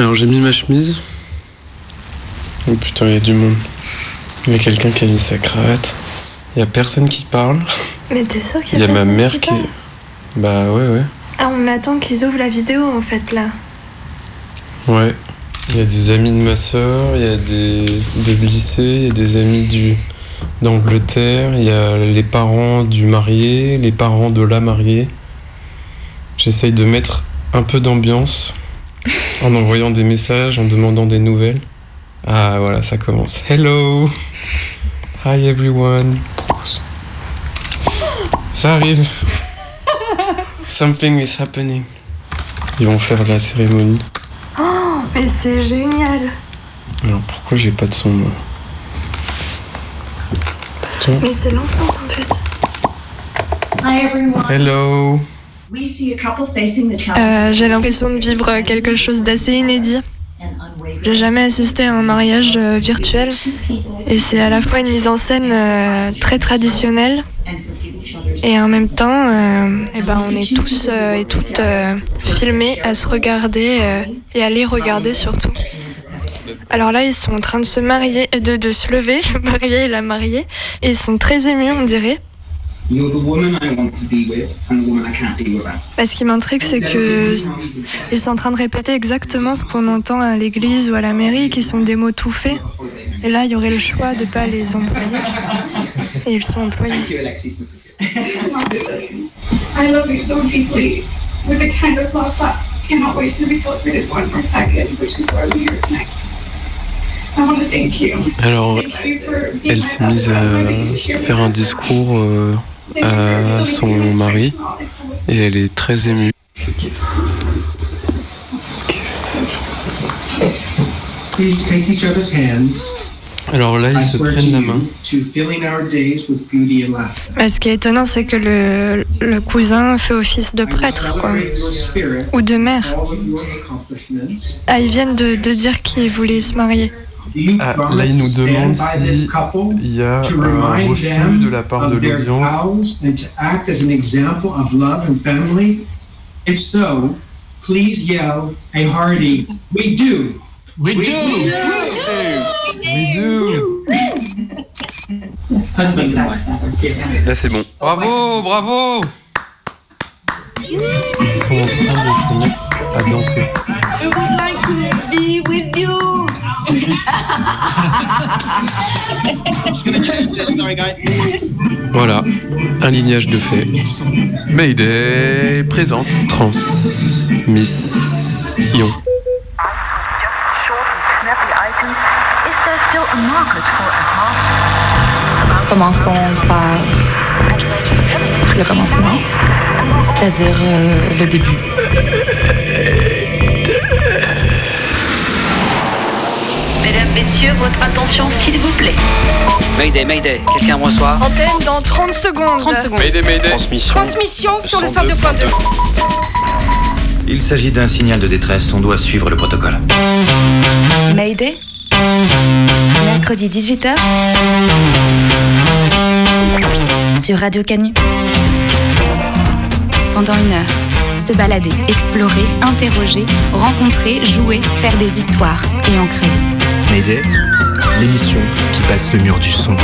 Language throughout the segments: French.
Alors j'ai mis ma chemise. Oh putain, il y a du monde. Il y a quelqu'un qui a mis sa cravate. Il y a personne qui parle. Mais t'es sûr qu'il Il y y a, a ma mère qui Bah ouais, ouais. Ah, on attend qu'ils ouvrent la vidéo en fait là. Ouais. Il y a des amis de ma soeur, il y a des de lycée, il y a des amis du d'Angleterre, il y a les parents du marié, les parents de la mariée. J'essaye de mettre un peu d'ambiance en envoyant des messages, en demandant des nouvelles. Ah voilà, ça commence. Hello. Hi everyone. Ça arrive. Something is happening. Ils vont faire la cérémonie. Oh, mais c'est génial. Alors pourquoi j'ai pas de son moi? Mais c'est l'enceinte en fait. Hi everyone. Hello. Euh, J'ai l'impression de vivre quelque chose d'assez inédit. J'ai jamais assisté à un mariage euh, virtuel et c'est à la fois une mise en scène euh, très traditionnelle et en même temps, euh, eh ben, on est tous et toutes filmés à se regarder et à les regarder surtout. Alors là, ils sont en train de se marier, de, de se lever, le marié et la mariée, et ils sont très émus, on dirait. You're the woman I want to be with and the woman I can't be without. Parce ce qui m'intrigue, c'est que ils sont en train de répéter exactement ce qu'on entend à l'église ou à la mairie, qui sont des mots tout faits. Et là, il y aurait le choix de pas les employer. Et ils sont employés. Thank you, Alexis and Cecilia. I love you so deeply with the kind of love that cannot wait to be celebrated one more second, which is why we're here tonight. I want to thank you. Alors, elle s'est mise à faire un discours euh, à son mari et elle est très émue. Please take each other's hands. Alors là, ils se prennent la main. you to filling our days with beauty and laughter. Mais ce qui est étonnant, c'est que le, le cousin fait office de prêtre, quoi. Ou de mère. Ah, ils viennent de, de dire qu'ils voulaient se marier. Do you Ah, promise là, il nous to stand demande by this si couple, il y a to un remind refus them de la part de of their l'audience. vows and to act as an example of love and family? If so, please yell a hearty, we do. We do. We do. Husband and wife. Là, c'est bon. Bravo, bravo Ils sont en train de se mettre à danser. We would like to be with you. Voilà, un lignage de fait. Mayday présente transmission. Commençons par le commencement, c'est-à-dire euh, le début. Messieurs, votre attention, s'il vous plaît. Mayday, Mayday, quelqu'un me reçoit Antenne dans 30 secondes. 30 secondes. Mayday, Mayday. Transmission. Transmission sur le 102.2. Il s'agit d'un signal de détresse, on doit suivre le protocole. Mayday. Mercredi 18h. Sur Radio Canu. Pendant une heure, se balader, explorer, interroger, rencontrer, jouer, faire des histoires et en créer. Mayday, l'émission qui passe le mur du son.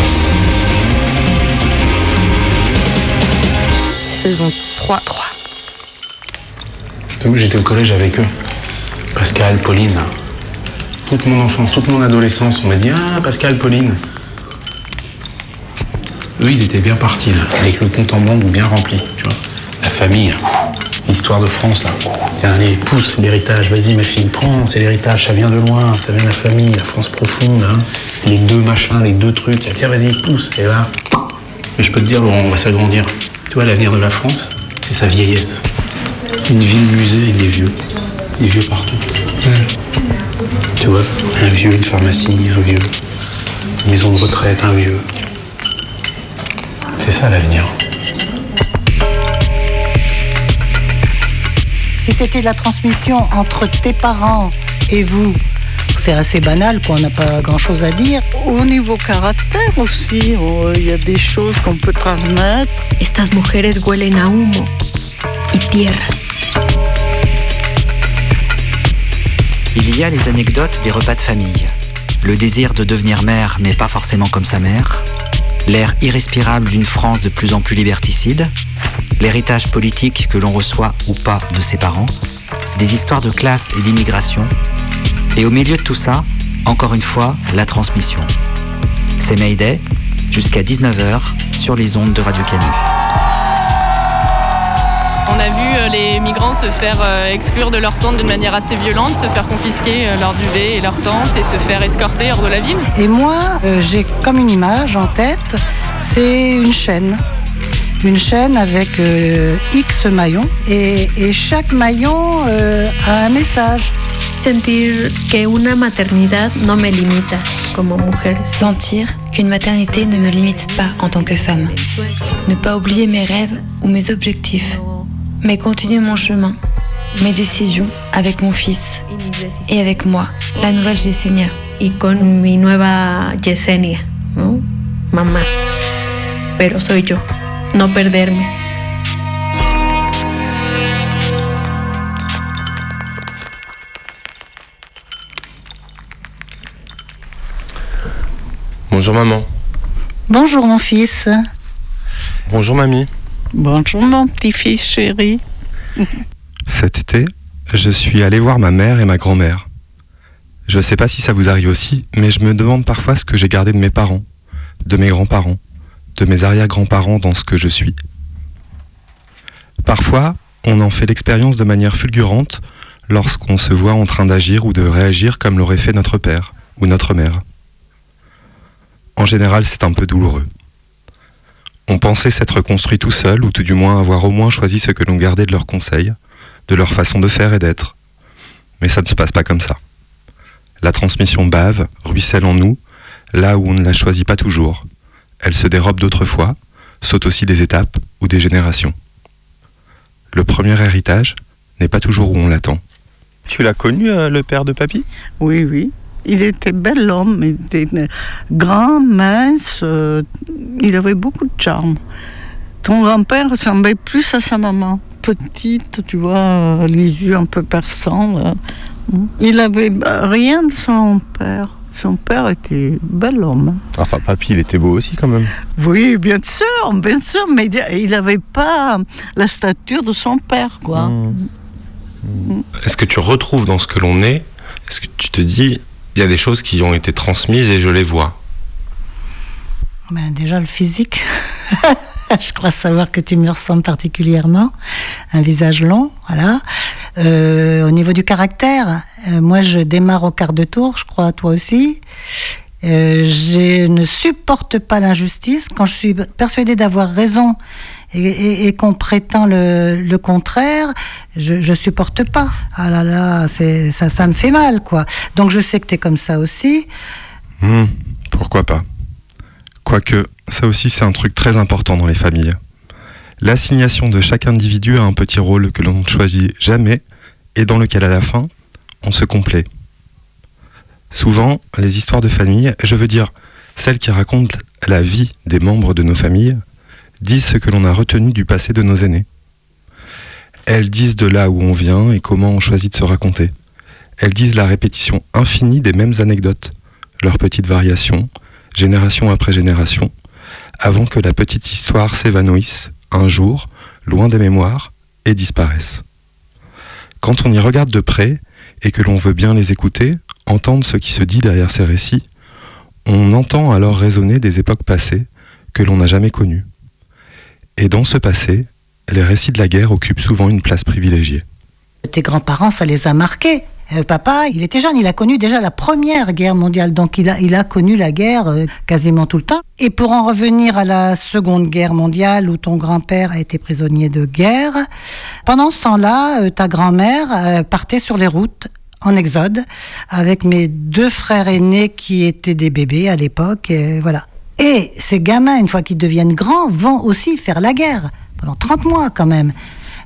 Saison 3. 3. Moi, j'étais au collège avec eux. Pascal, Pauline. Toute mon enfance, toute mon adolescence, on m'a dit Ah, Pascal, Pauline. Eux, ils étaient bien partis, là, avec le compte en banque bien rempli, tu vois. La famille, là. L'histoire de France, là. Tiens, allez, pousse l'héritage, vas-y, ma fille, prends, c'est l'héritage, ça vient de loin, ça vient de la famille, la France profonde, hein. Les deux machins, les deux trucs, tiens, vas-y, pousse, et là. Mais je peux te dire, Laurent, on va s'agrandir. Tu vois, l'avenir de la France, c'est sa vieillesse. Une ville musée avec des vieux. Des vieux partout. Tu vois, un vieux, une pharmacie, un vieux. Une maison de retraite, un vieux. C'est ça l'avenir. Si c'était de la transmission entre tes parents et vous, c'est assez banal, quoi, on n'a pas grand-chose à dire. Au niveau caractère aussi, oh, il y a des choses qu'on peut transmettre. Estas mujeres huelen a humo y tierra. Il y a les anecdotes des repas de famille. Le désir de devenir mère, mais pas forcément comme sa mère. L'air irrespirable d'une France de plus en plus liberticide. L'héritage politique que l'on reçoit ou pas de ses parents. Des histoires de classe et d'immigration. Et au milieu de tout ça, encore une fois, la transmission. C'est Mayday, jusqu'à 19h sur les ondes de Radio Canu. On a vu euh, les migrants se faire euh, exclure de leur tente d'une manière assez violente, se faire confisquer euh, leur duvet et leur tente et se faire escorter hors de la ville. Et moi, euh, j'ai comme une image en tête, c'est une chaîne. Une chaîne avec euh, X maillons et, et chaque maillon euh, a un message. Sentir que una maternidad no me limita como mujer. Sentir qu'une maternité ne me limite pas en tant que femme. Ne pas oublier mes rêves ou mes objectifs, mais continuer mon chemin, mes décisions avec mon fils et avec moi, la nouvelle Yesenia. Y con mi nueva Yesenia, ¿no? Mamá. Pero soy yo. No perderme. Bonjour maman. Bonjour mon fils. Bonjour mamie. Bonjour mon petit-fils chéri. Cet été, je suis allé voir ma mère et ma grand-mère. Je sais pas si ça vous arrive aussi, mais je me demande parfois ce que j'ai gardé de mes parents, de mes grands-parents, de mes arrière-grands-parents dans ce que je suis. Parfois, on en fait l'expérience de manière fulgurante lorsqu'on se voit en train d'agir ou de réagir comme l'aurait fait notre père ou notre mère. En général, c'est un peu douloureux. On pensait s'être construit tout seul, ou tout du moins avoir au moins choisi ce que l'on gardait de leurs conseils, de leur façon de faire et d'être. Mais ça ne se passe pas comme ça. La transmission bave, ruisselle en nous, là où on ne la choisit pas toujours. Elle se dérobe d'autrefois, saute aussi des étapes ou des générations. Le premier héritage n'est pas toujours où on l'attend. Tu l'as connu, euh, le père de papy? Oui, oui. Il était bel homme, il était grand, mince, euh, il avait beaucoup de charme. Ton grand-père ressemblait plus à sa maman. Petite, tu vois, euh, les yeux un peu perçants. là. Il avait rien de son père. Son père était bel homme. Enfin, papy, il était beau aussi quand même. Oui, bien sûr, bien sûr, mais il n'avait pas la stature de son père, quoi. Est-ce que tu retrouves dans ce que l'on est, est-ce que tu te dis, il y a des choses qui ont été transmises et je les vois Ben, déjà le physique. je crois savoir que tu me ressembles particulièrement. Un visage long, voilà. Euh, au niveau du caractère, euh, moi je démarre au quart de tour, je crois, toi aussi. Euh, je ne supporte pas l'injustice. Quand je suis persuadée d'avoir raison et, qu'on prétend le, contraire, je, supporte pas. Ah là là, ça, me fait mal, quoi. Donc je sais que tu comme ça aussi. Hmm, pourquoi pas Quoique, ça aussi c'est un truc très important dans les familles. L'assignation de chaque individu a un petit rôle que l'on ne choisit jamais et dans lequel à la fin, on se complaît. Souvent, les histoires de famille, je veux dire celles qui racontent la vie des membres de nos familles, disent ce que l'on a retenu du passé de nos aînés. Elles disent de là où on vient et comment on choisit de se raconter. Elles disent la répétition infinie des mêmes anecdotes, leurs petites variations, génération après génération, avant que la petite histoire s'évanouisse un jour, loin des mémoires, et disparaisse. Quand on y regarde de près, et que l'on veut bien les écouter, entendre ce qui se dit derrière ces récits, on entend alors résonner des époques passées que l'on n'a jamais connues. Et dans ce passé, les récits de la guerre occupent souvent une place privilégiée. Tes grands-parents, ça les a marqués. Euh, papa, il était jeune, il a connu déjà la première guerre mondiale, donc il a, connu la guerre euh, quasiment tout le temps. Et pour en revenir à la seconde guerre mondiale, où ton grand-père a été prisonnier de guerre, pendant ce temps-là, euh, ta grand-mère partait sur les routes en exode avec mes deux frères aînés qui étaient des bébés à l'époque, voilà. Et ces gamins, une fois qu'ils deviennent grands, vont aussi faire la guerre pendant 30 mois quand même,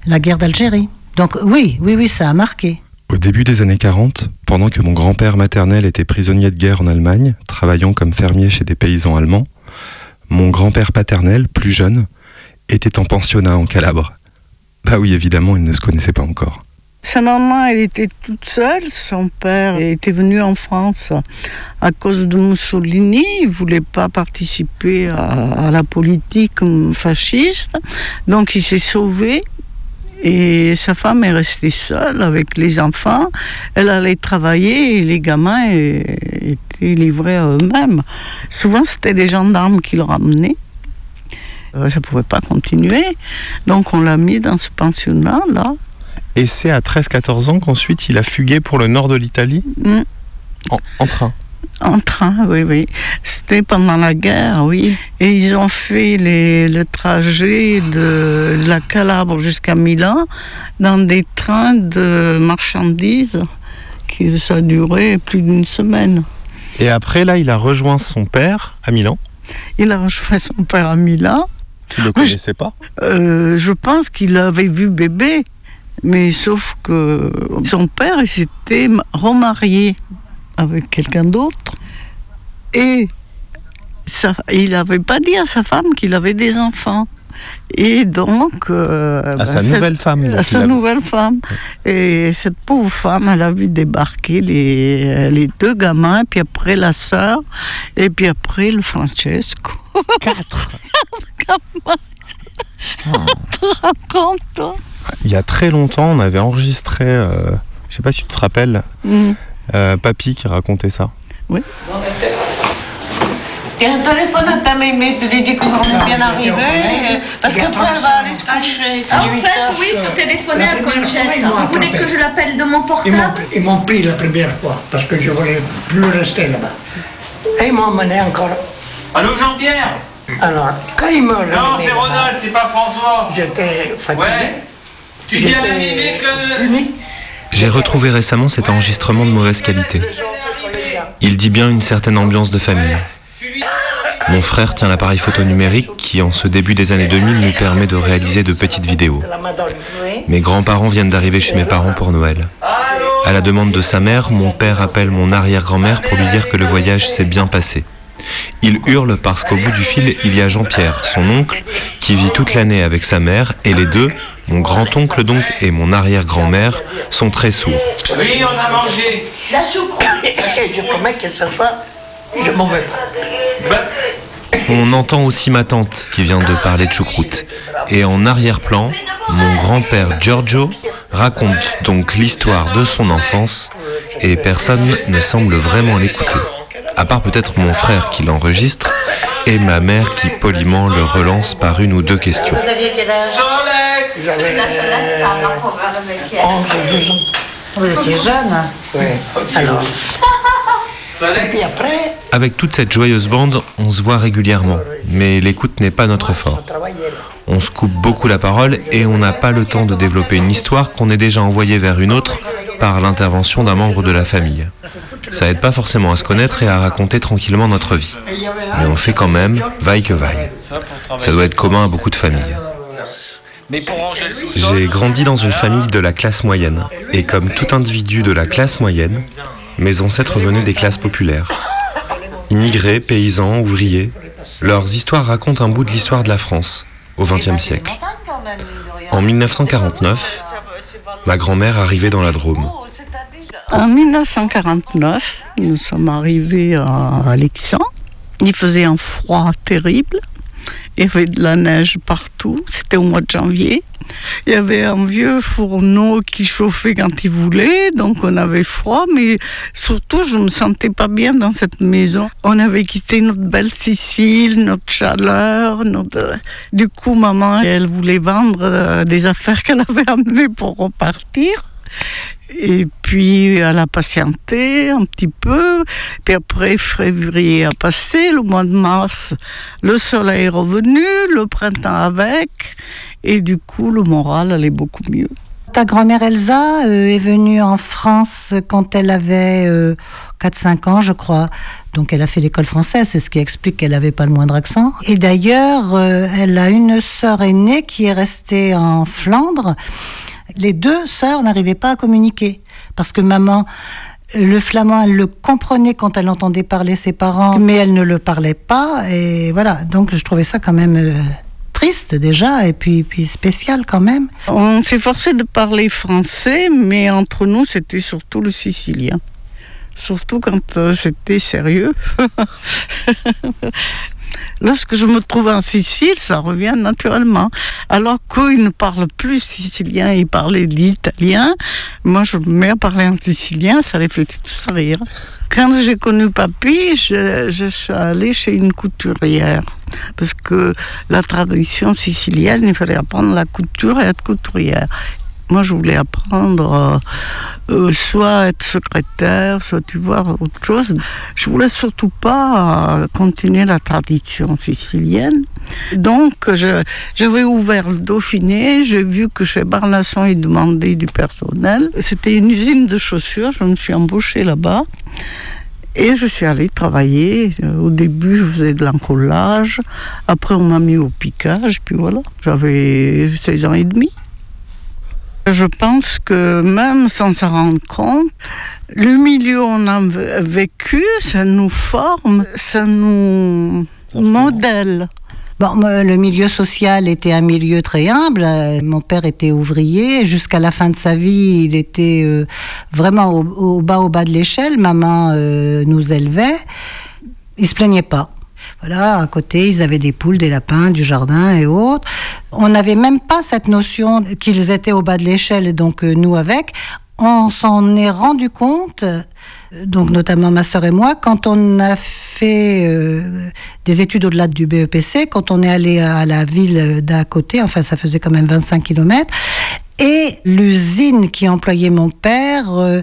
la guerre d'Algérie. Donc oui, oui, oui, ça a marqué. Au début des années 40, pendant que mon grand-père maternel était prisonnier de guerre en Allemagne, travaillant comme fermier chez des paysans allemands, mon grand-père paternel, plus jeune, était en pensionnat en Calabre. Bah oui, évidemment, ils ne se connaissaient pas encore. Sa maman, elle était toute seule. Son père était venu en France à cause de Mussolini. Il voulait pas participer à, la politique fasciste. Donc il s'est sauvé. Et sa femme est restée seule avec les enfants. Elle allait travailler et les gamins étaient livrés à eux-mêmes. Souvent, c'était des gendarmes qui le ramenaient. Euh, Ça ne pouvait pas continuer. Donc, on l'a mis dans ce pensionnat, là. Et c'est à 13-14 ans qu'ensuite il a fugué pour le nord de l'Italie Mm. en, en train. En train, oui, oui. C'était pendant la guerre, oui. Et ils ont fait les- le trajet de la Calabre jusqu'à Milan dans des trains de marchandises qui ça a duré plus d'une semaine. Et après, là, il a rejoint son père à Milan. Il a rejoint son père à Milan. Tu le connaissais pas? Euh, je pense qu'il avait vu bébé, mais sauf que son père il s'était ma- remarié avec quelqu'un d'autre et ça, il n'avait pas dit à sa femme qu'il avait des enfants. Et donc. euh, À ben, sa cette- nouvelle femme, À sa nouvelle femme. Et cette pauvre femme, elle a vu débarquer les, les deux gamins, puis après la sœur, et puis après le Francesco. Quatre te rends compte, toi Il y a très longtemps, on avait enregistré, euh, je sais pas si tu te rappelles, Mm. euh, Papy qui racontait ça. Oui. Et un téléphone à ta mémé, tu lui dis qu'on est bien arrivé, euh, parce qu'après elle va aller se coucher. En fait, oui, il faut téléphoner à Conchette. Vous voulez que je l'appelle de mon portable ils m'ont pris la première fois parce que je voulais plus rester là-bas. Et ils m'ont emmené encore. Allô Jean-Pierre Alors, quand ils m'ont Non, c'est Ronald, c'est pas François. J'étais fatigué. Ouais. Tu que. J'ai retrouvé récemment cet enregistrement de mauvaise qualité. Il dit bien une certaine ambiance de famille. Mon frère tient l'appareil photo numérique qui, en ce début des années 2000, nous permet de réaliser de petites vidéos. Mes grands-parents viennent d'arriver chez mes parents pour Noël. À la demande de sa mère, mon père appelle mon arrière-grand-mère pour lui dire que le voyage s'est bien passé. Il hurle parce qu'au bout du fil, il y a Jean-Pierre, son oncle, qui vit toute l'année avec sa mère, et les deux, mon grand-oncle donc et mon arrière-grand-mère, sont très sourds. Oui, on a mangé. La choucroute. je promets que ce soir, je m'en vais pas. On entend aussi ma tante qui vient de parler de choucroute. Et en arrière-plan, mon grand-père Giorgio raconte donc l'histoire de son enfance et personne ne semble vraiment l'écouter. À part peut-être mon frère qui l'enregistre et ma mère qui poliment le relance par une ou deux questions. Vous aviez quel âge? J'avais euh, 11 ou 12 ans. Vous étiez jeune Oui. Alors. Et puis après, Avec toute cette joyeuse bande, on se voit régulièrement, mais l'écoute n'est pas notre fort. On se coupe beaucoup la parole et on n'a pas le temps de développer une histoire qu'on est déjà envoyée vers une autre par l'intervention d'un membre de la famille. Ça aide pas forcément à se connaître et à raconter tranquillement notre vie. Mais on fait quand même, vaille que vaille. Ça doit être commun à beaucoup de familles. J'ai grandi dans une famille de la classe moyenne, et comme tout individu de la classe moyenne, mes ancêtres venaient des classes populaires. Immigrés, paysans, ouvriers, leurs histoires racontent un bout de l'histoire de la France, au XXe siècle. En 1949, ma grand-mère arrivait dans la Drôme. En 1949, nous sommes arrivés à Alexandre. Il faisait un froid terrible. Il y avait de la neige partout. C'était au mois de janvier. Il y avait un vieux fourneau qui chauffait quand il voulait, donc on avait froid, mais surtout je me sentais pas bien dans cette maison. On avait quitté notre belle Sicile, notre chaleur, notre... Du coup, maman, elle voulait vendre euh, des affaires qu'elle avait amenées pour repartir. Et puis elle a patienté un petit peu. Puis après, février a passé, le mois de mars, le soleil est revenu, le printemps avec. Et du coup, le moral allait beaucoup mieux. Ta grand-mère Elsa euh, est venue en France quand elle avait euh, 4-5 ans, je crois. Donc elle a fait l'école française, c'est ce qui explique qu'elle n'avait pas le moindre accent. Et d'ailleurs, euh, elle a une sœur aînée qui est restée en Flandre. Les deux sœurs n'arrivaient pas à communiquer parce que maman, le flamand, elle le comprenait quand elle entendait parler ses parents, mais elle ne le parlait pas. Et voilà, donc je trouvais ça quand même euh, triste déjà, et puis, puis spécial quand même. On s'est forcé de parler français, mais entre nous, c'était surtout le sicilien. Surtout quand euh, c'était sérieux. Lorsque je me trouve en Sicile, ça revient naturellement. Alors qu'il ne parle plus sicilien, il parlait l'italien. Moi, je me mets à parler en sicilien, ça les fait tous rire. Quand j'ai connu Papy, je, je suis allée chez une couturière. Parce que la tradition sicilienne, il fallait apprendre la couture et être couturière. Moi, je voulais apprendre euh, euh, soit être secrétaire, soit tu vois autre chose. Je voulais surtout pas euh, continuer la tradition sicilienne. Donc, j'avais ouvert le Dauphiné. J'ai vu que chez Barnasson, ils demandaient du personnel. C'était une usine de chaussures. Je me suis embauchée là-bas. Et je suis allée travailler. Euh, Au début, je faisais de l'encollage. Après, on m'a mis au piquage. Puis voilà, j'avais 16 ans et demi. Je pense que même sans s'en rendre compte, le milieu où on a vécu, ça nous forme, ça nous modèle. Bon, le milieu social était un milieu très humble. Mon père était ouvrier. Jusqu'à la fin de sa vie, il était euh, vraiment au, au bas, au bas de l'échelle. Maman euh, nous élevait. Il se plaignait pas. Voilà, à côté, ils avaient des poules, des lapins, du jardin et autres. On n'avait même pas cette notion qu'ils étaient au bas de l'échelle, donc euh, nous avec. On s'en est rendu compte, euh, donc notamment ma sœur et moi, quand on a fait euh, des études au-delà du BEPC, quand on est allé à la ville d'à côté, enfin ça faisait quand même 25 kilomètres, et l'usine qui employait mon père euh,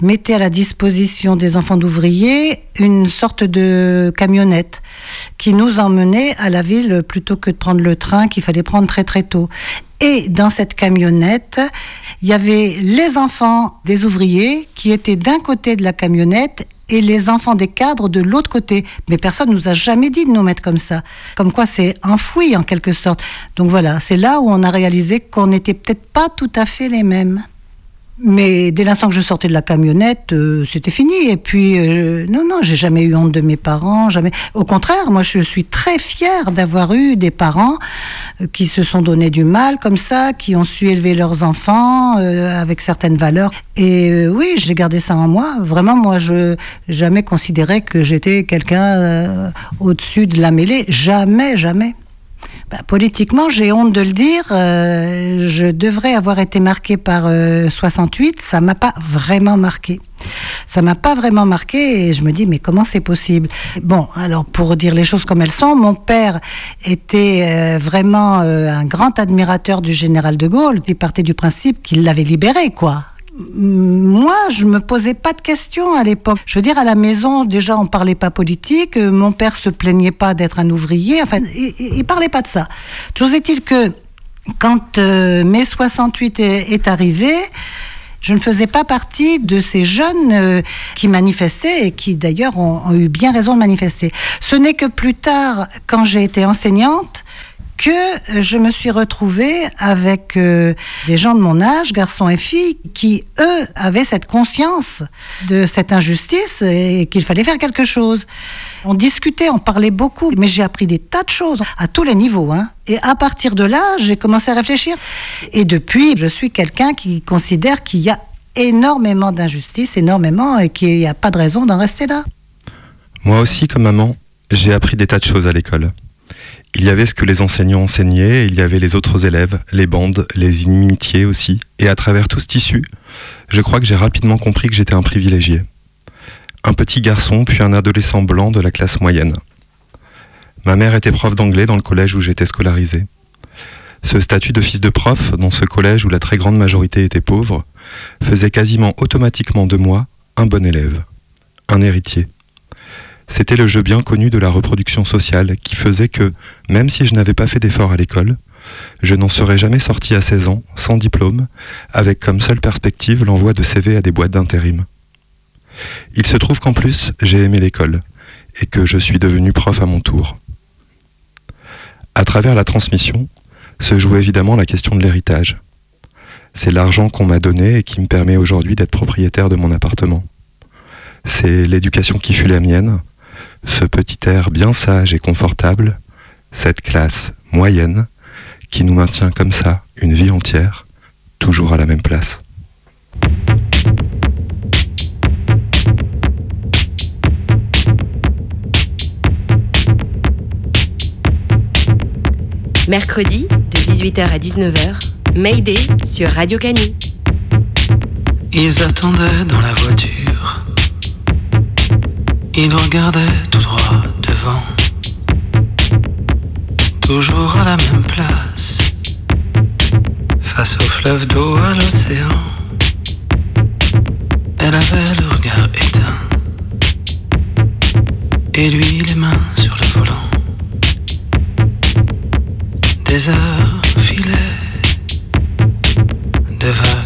mettait à la disposition des enfants d'ouvriers une sorte de camionnette qui nous emmenait à la ville plutôt que de prendre le train qu'il fallait prendre très très tôt. Et dans cette camionnette, il y avait les enfants des ouvriers qui étaient d'un côté de la camionnette et les enfants des cadres de l'autre côté. Mais personne nous a jamais dit de nous mettre comme ça. Comme quoi c'est enfoui en quelque sorte. Donc voilà, c'est là où on a réalisé qu'on n'était peut-être pas tout à fait les mêmes. Mais dès l'instant que je sortais de la camionnette, euh, c'était fini. Et puis, euh, non, non, j'ai jamais eu honte de mes parents. Jamais. Au contraire, moi, je suis très fière d'avoir eu des parents euh, qui se sont donné du mal comme ça, qui ont su élever leurs enfants avec certaines valeurs. Et oui, j'ai gardé ça en moi. Vraiment, moi, je jamais considéré que j'étais quelqu'un au-dessus de la mêlée. Jamais, jamais. Bah, politiquement, j'ai honte de le dire. euh, je devrais avoir été marquée par euh, 68. Ça m'a pas vraiment marqué. Ça m'a pas vraiment marqué et je me dis mais comment c'est possible? Bon, alors pour dire les choses comme elles sont, mon père était euh, vraiment euh, un grand admirateur du général de Gaulle. Il partait du principe qu'il l'avait libéré, quoi. Moi, je me posais pas de questions à l'époque. Je veux dire, à la maison, déjà, on parlait pas politique. euh, Mon père se plaignait pas d'être un ouvrier. Enfin, il, il parlait pas de ça. Toujours est-il que quand euh, mai 68 est, est arrivé, je ne faisais pas partie de ces jeunes euh, qui manifestaient et qui d'ailleurs ont eu bien raison de manifester. Ce n'est que plus tard, quand j'ai été enseignante, que je me suis retrouvée avec euh, des gens de mon âge, garçons et filles, qui, eux, avaient cette conscience de cette injustice et qu'il fallait faire quelque chose. On discutait, on parlait beaucoup, mais j'ai appris des tas de choses à tous les niveaux. Hein. Et à partir de là, j'ai commencé à réfléchir. Et depuis, je suis quelqu'un qui considère qu'il y a énormément d'injustice, énormément, et qu'il n'y a pas de raison d'en rester là. Moi aussi, comme maman, j'ai appris des tas de choses à l'école. Il y avait ce que les enseignants enseignaient, il y avait les autres élèves, les bandes, les inimitiés aussi. Et à travers tout ce tissu, je crois que j'ai rapidement compris que j'étais un privilégié. Un petit garçon, puis un adolescent blanc de la classe moyenne. Ma mère était prof d'anglais dans le collège où j'étais scolarisé. Ce statut de fils de prof, dans ce collège où la très grande majorité était pauvre, faisait quasiment automatiquement de moi un bon élève, un héritier. C'était le jeu bien connu de la reproduction sociale qui faisait que, même si je n'avais pas fait d'efforts à l'école, je n'en serais jamais sorti à 16 ans, sans diplôme, avec comme seule perspective l'envoi de CV à des boîtes d'intérim. Il se trouve qu'en plus, j'ai aimé l'école, et que je suis devenu prof à mon tour. À travers la transmission, se joue évidemment la question de l'héritage. C'est l'argent qu'on m'a donné et qui me permet aujourd'hui d'être propriétaire de mon appartement. C'est l'éducation qui fut la mienne, ce petit air bien sage et confortable, cette classe moyenne qui nous maintient comme ça une vie entière, toujours à la même place. Mercredi, de 18h à 19h, Mayday sur Radio Canu. Ils attendaient dans la voiture. Ils regardaient tout droit devant. Toujours à la même place. Face au fleuve d'eau, à l'océan. Elle avait le regard éteint. Et lui les mains sur le volant. Des heures filaient de vagues.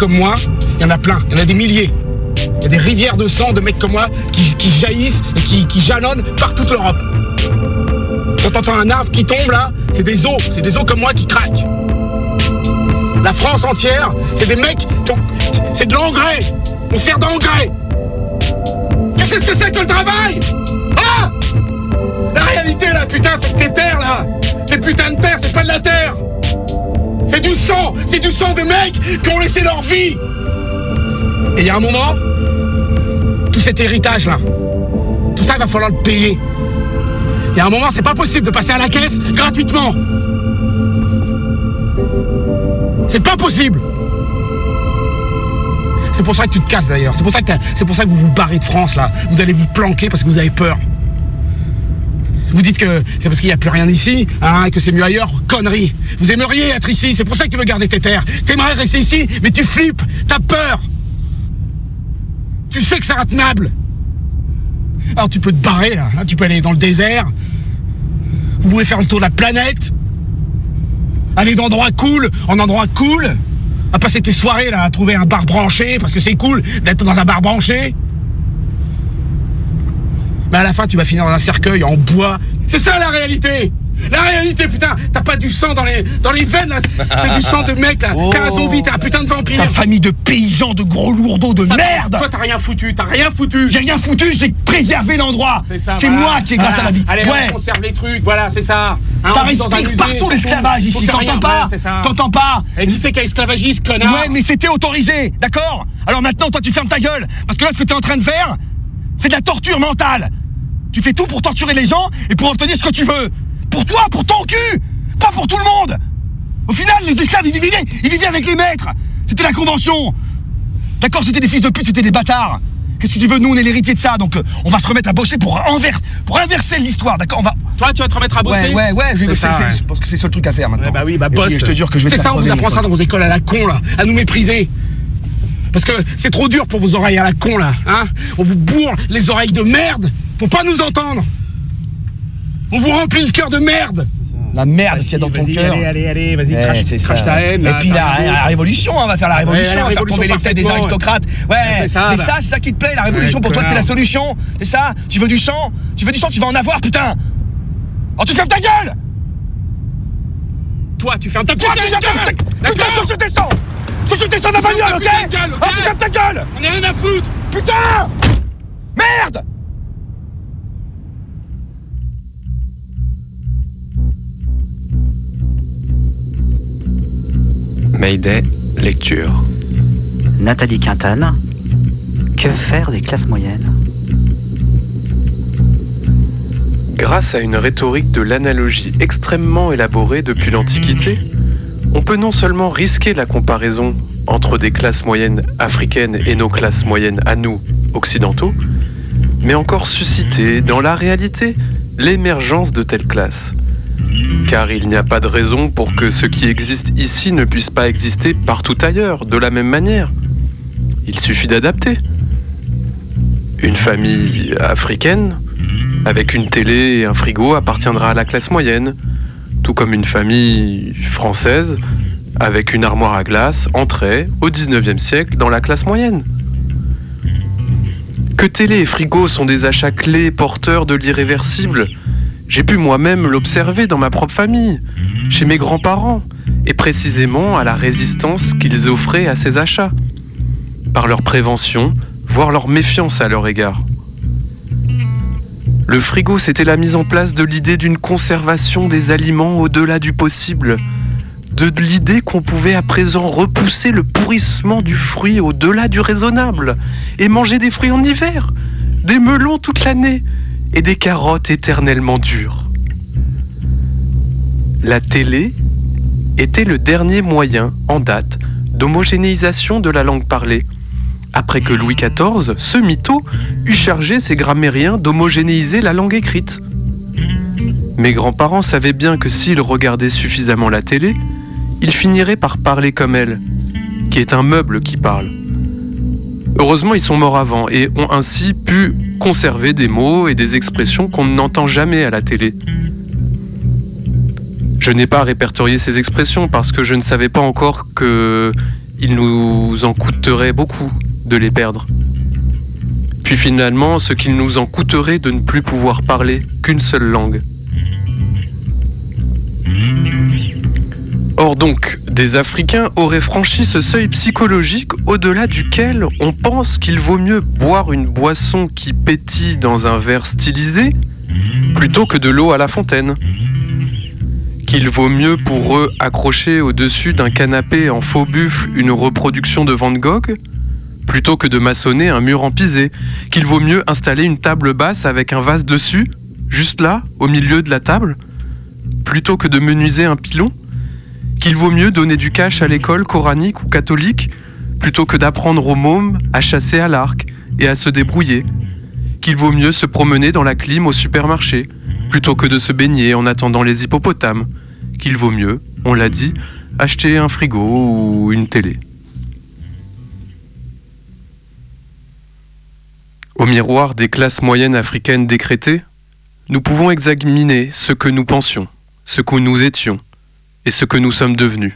Comme moi, il y en a plein, il y en a des milliers. Il y a des rivières de sang de mecs comme moi qui, jaillissent et qui, jalonnent par toute l'Europe. Quand t'entends un arbre qui tombe là, c'est des os, c'est des os comme moi qui craquent. La France entière, c'est des mecs qui ont- C'est de l'engrais. On sert d'engrais. Tu sais ce que c'est que le travail? Ah La réalité là, putain, c'est que tes terres là. Tes putains de sang C'est du sang de mecs qui ont laissé leur vie Et il y a un moment, tout cet héritage là, tout ça, va falloir le payer. Il y a un moment, c'est pas possible de passer à la caisse gratuitement. C'est pas possible. C'est pour ça que tu te casses d'ailleurs. C'est pour ça que c'est pour ça que vous vous barrez de France là. Vous allez vous planquer parce que vous avez peur. Vous dites que c'est parce qu'il n'y a plus rien ici, hein, et que c'est mieux ailleurs. Connerie. Vous aimeriez être ici. C'est pour ça que tu veux garder tes terres. T'aimerais rester ici, mais tu flippes. T'as peur. Tu sais que c'est intenable. Alors tu peux te barrer là. Tu peux aller dans le désert. Vous pouvez faire le tour de la planète. Aller d'endroits cool en endroits cool. À passer tes soirées là à trouver un bar branché parce que c'est cool d'être dans un bar branché. Mais à la fin, tu vas finir dans un cercueil en bois. C'est ça la réalité. La réalité, putain T'as pas du sang dans les, dans les veines, là. C'est du sang de mec, là. T'es un zombie, t'es un putain de vampire. Ta famille de paysans, de gros lourdeaux de Ça, merde. Toi, t'as rien foutu, t'as rien foutu. J'ai rien foutu, j'ai préservé l'endroit. C'est ça, C'est voilà. moi qui ai grâce Voilà. à la vie. Allez, Ouais. on conserve les trucs, voilà, c'est ça. Hein, Ça respire partout l'esclavage ici, t'entends pas ouais. T'entends pas Et qui c'est qui a esclavagé, ce connard Ouais, mais c'était autorisé, d'accord Alors maintenant, toi, tu fermes ta gueule. Parce que là, ce que t'es en train de faire, c'est de la torture mentale Tu fais tout pour torturer les gens et pour obtenir ce que tu veux Pour toi, pour ton cul Pas pour tout le monde Au final, les esclaves, ils vivaient, ils vivaient avec les maîtres C'était la convention D'accord, c'était des fils de pute, c'était des bâtards Qu'est-ce que tu veux Nous, on est l'héritier de ça, donc euh, on va se remettre à bosser pour, inverser l'histoire, d'accord On va... Toi, tu vas te remettre à bosser Ouais, ouais, ouais, je vais C'est bosser, ça, c'est- ouais. je pense que c'est le seul truc à faire maintenant. Ouais, bah oui, bah Et boss. puis, je te jure que je vais C'est ça, on vous apprend ça dans vos écoles à la con, là, à nous mépriser. Parce que c'est trop dur pour vos oreilles à la con, là, hein On vous bourre les oreilles de merde pour pas nous entendre. On vous remplit le cœur de merde. La merde qu'il y a dans ton cœur. Allez, allez, allez, vas-y, crache, c'est crache ta haine. Et puis la, la révolution, on va faire la révolution, Ouais, la on va faire tomber les têtes des aristocrates. ouais. Ouais, C'est ça, c'est bah. ça, c'est ça qui te plaît, la révolution pour toi c'est la solution. C'est ça Tu veux du sang Tu veux du sang, tu vas en avoir, putain Oh, tu fermes ta gueule Toi, tu fermes ta Toi, putain tu fermes ta gueule Putain, je te descends Je te descends de la bagnole, ok gueule, Oh, tu fermes ta gueule On a rien à foutre Putain Merde Mayday, lecture. Nathalie Quintane, que faire des classes moyennes? Grâce à une rhétorique de l'analogie extrêmement élaborée depuis l'Antiquité, on peut non seulement risquer la comparaison entre des classes moyennes africaines et nos classes moyennes à nous, occidentaux, mais encore susciter, dans la réalité, l'émergence de telles classes. Car il n'y a pas de raison pour que ce qui existe ici ne puisse pas exister partout ailleurs, de la même manière. Il suffit d'adapter. Une famille africaine, avec une télé et un frigo, appartiendra à la classe moyenne, tout comme une famille française, avec une armoire à glace, entrait au 19e siècle dans la classe moyenne. Que télé et frigo sont des achats clés porteurs de l'irréversible, j'ai pu moi-même l'observer dans ma propre famille, chez mes grands-parents, et précisément à la résistance qu'ils offraient à ces achats, par leur prévention, voire leur méfiance à leur égard. Le frigo, c'était la mise en place de l'idée d'une conservation des aliments au-delà du possible, de l'idée qu'on pouvait à présent repousser le pourrissement du fruit au-delà du raisonnable, et manger des fruits en hiver, des melons toute l'année, et des carottes éternellement dures. La télé était le dernier moyen en date d'homogénéisation de la langue parlée, après que Louis XIV, ce mytho, eut chargé ses grammairiens d'homogénéiser la langue écrite. Mes grands-parents savaient bien que s'ils regardaient suffisamment la télé, ils finiraient par parler comme elle, qui est un meuble qui parle. Heureusement, ils sont morts avant et ont ainsi pu conserver des mots et des expressions qu'on n'entend jamais à la télé. Je n'ai pas répertorié ces expressions parce que je ne savais pas encore que nous en coûterait beaucoup de les perdre. Puis finalement, ce qu'il nous en coûterait de ne plus pouvoir parler qu'une seule langue. Or donc, des Africains auraient franchi ce seuil psychologique au-delà duquel on pense qu'il vaut mieux boire une boisson qui pétille dans un verre stylisé plutôt que de l'eau à la fontaine. Qu'il vaut mieux pour eux accrocher au-dessus d'un canapé en faux buffle une reproduction de Van Gogh plutôt que de maçonner un mur en pisé. Qu'il vaut mieux installer une table basse avec un vase dessus, juste là, au milieu de la table, plutôt que de menuiser un pilon qu'il vaut mieux donner du cash à l'école coranique ou catholique plutôt que d'apprendre aux mômes à chasser à l'arc et à se débrouiller, qu'il vaut mieux se promener dans la clim au supermarché plutôt que de se baigner en attendant les hippopotames, qu'il vaut mieux, on l'a dit, acheter un frigo ou une télé. Au miroir des classes moyennes africaines décrétées, nous pouvons examiner ce que nous pensions, ce que nous étions, et ce que nous sommes devenus.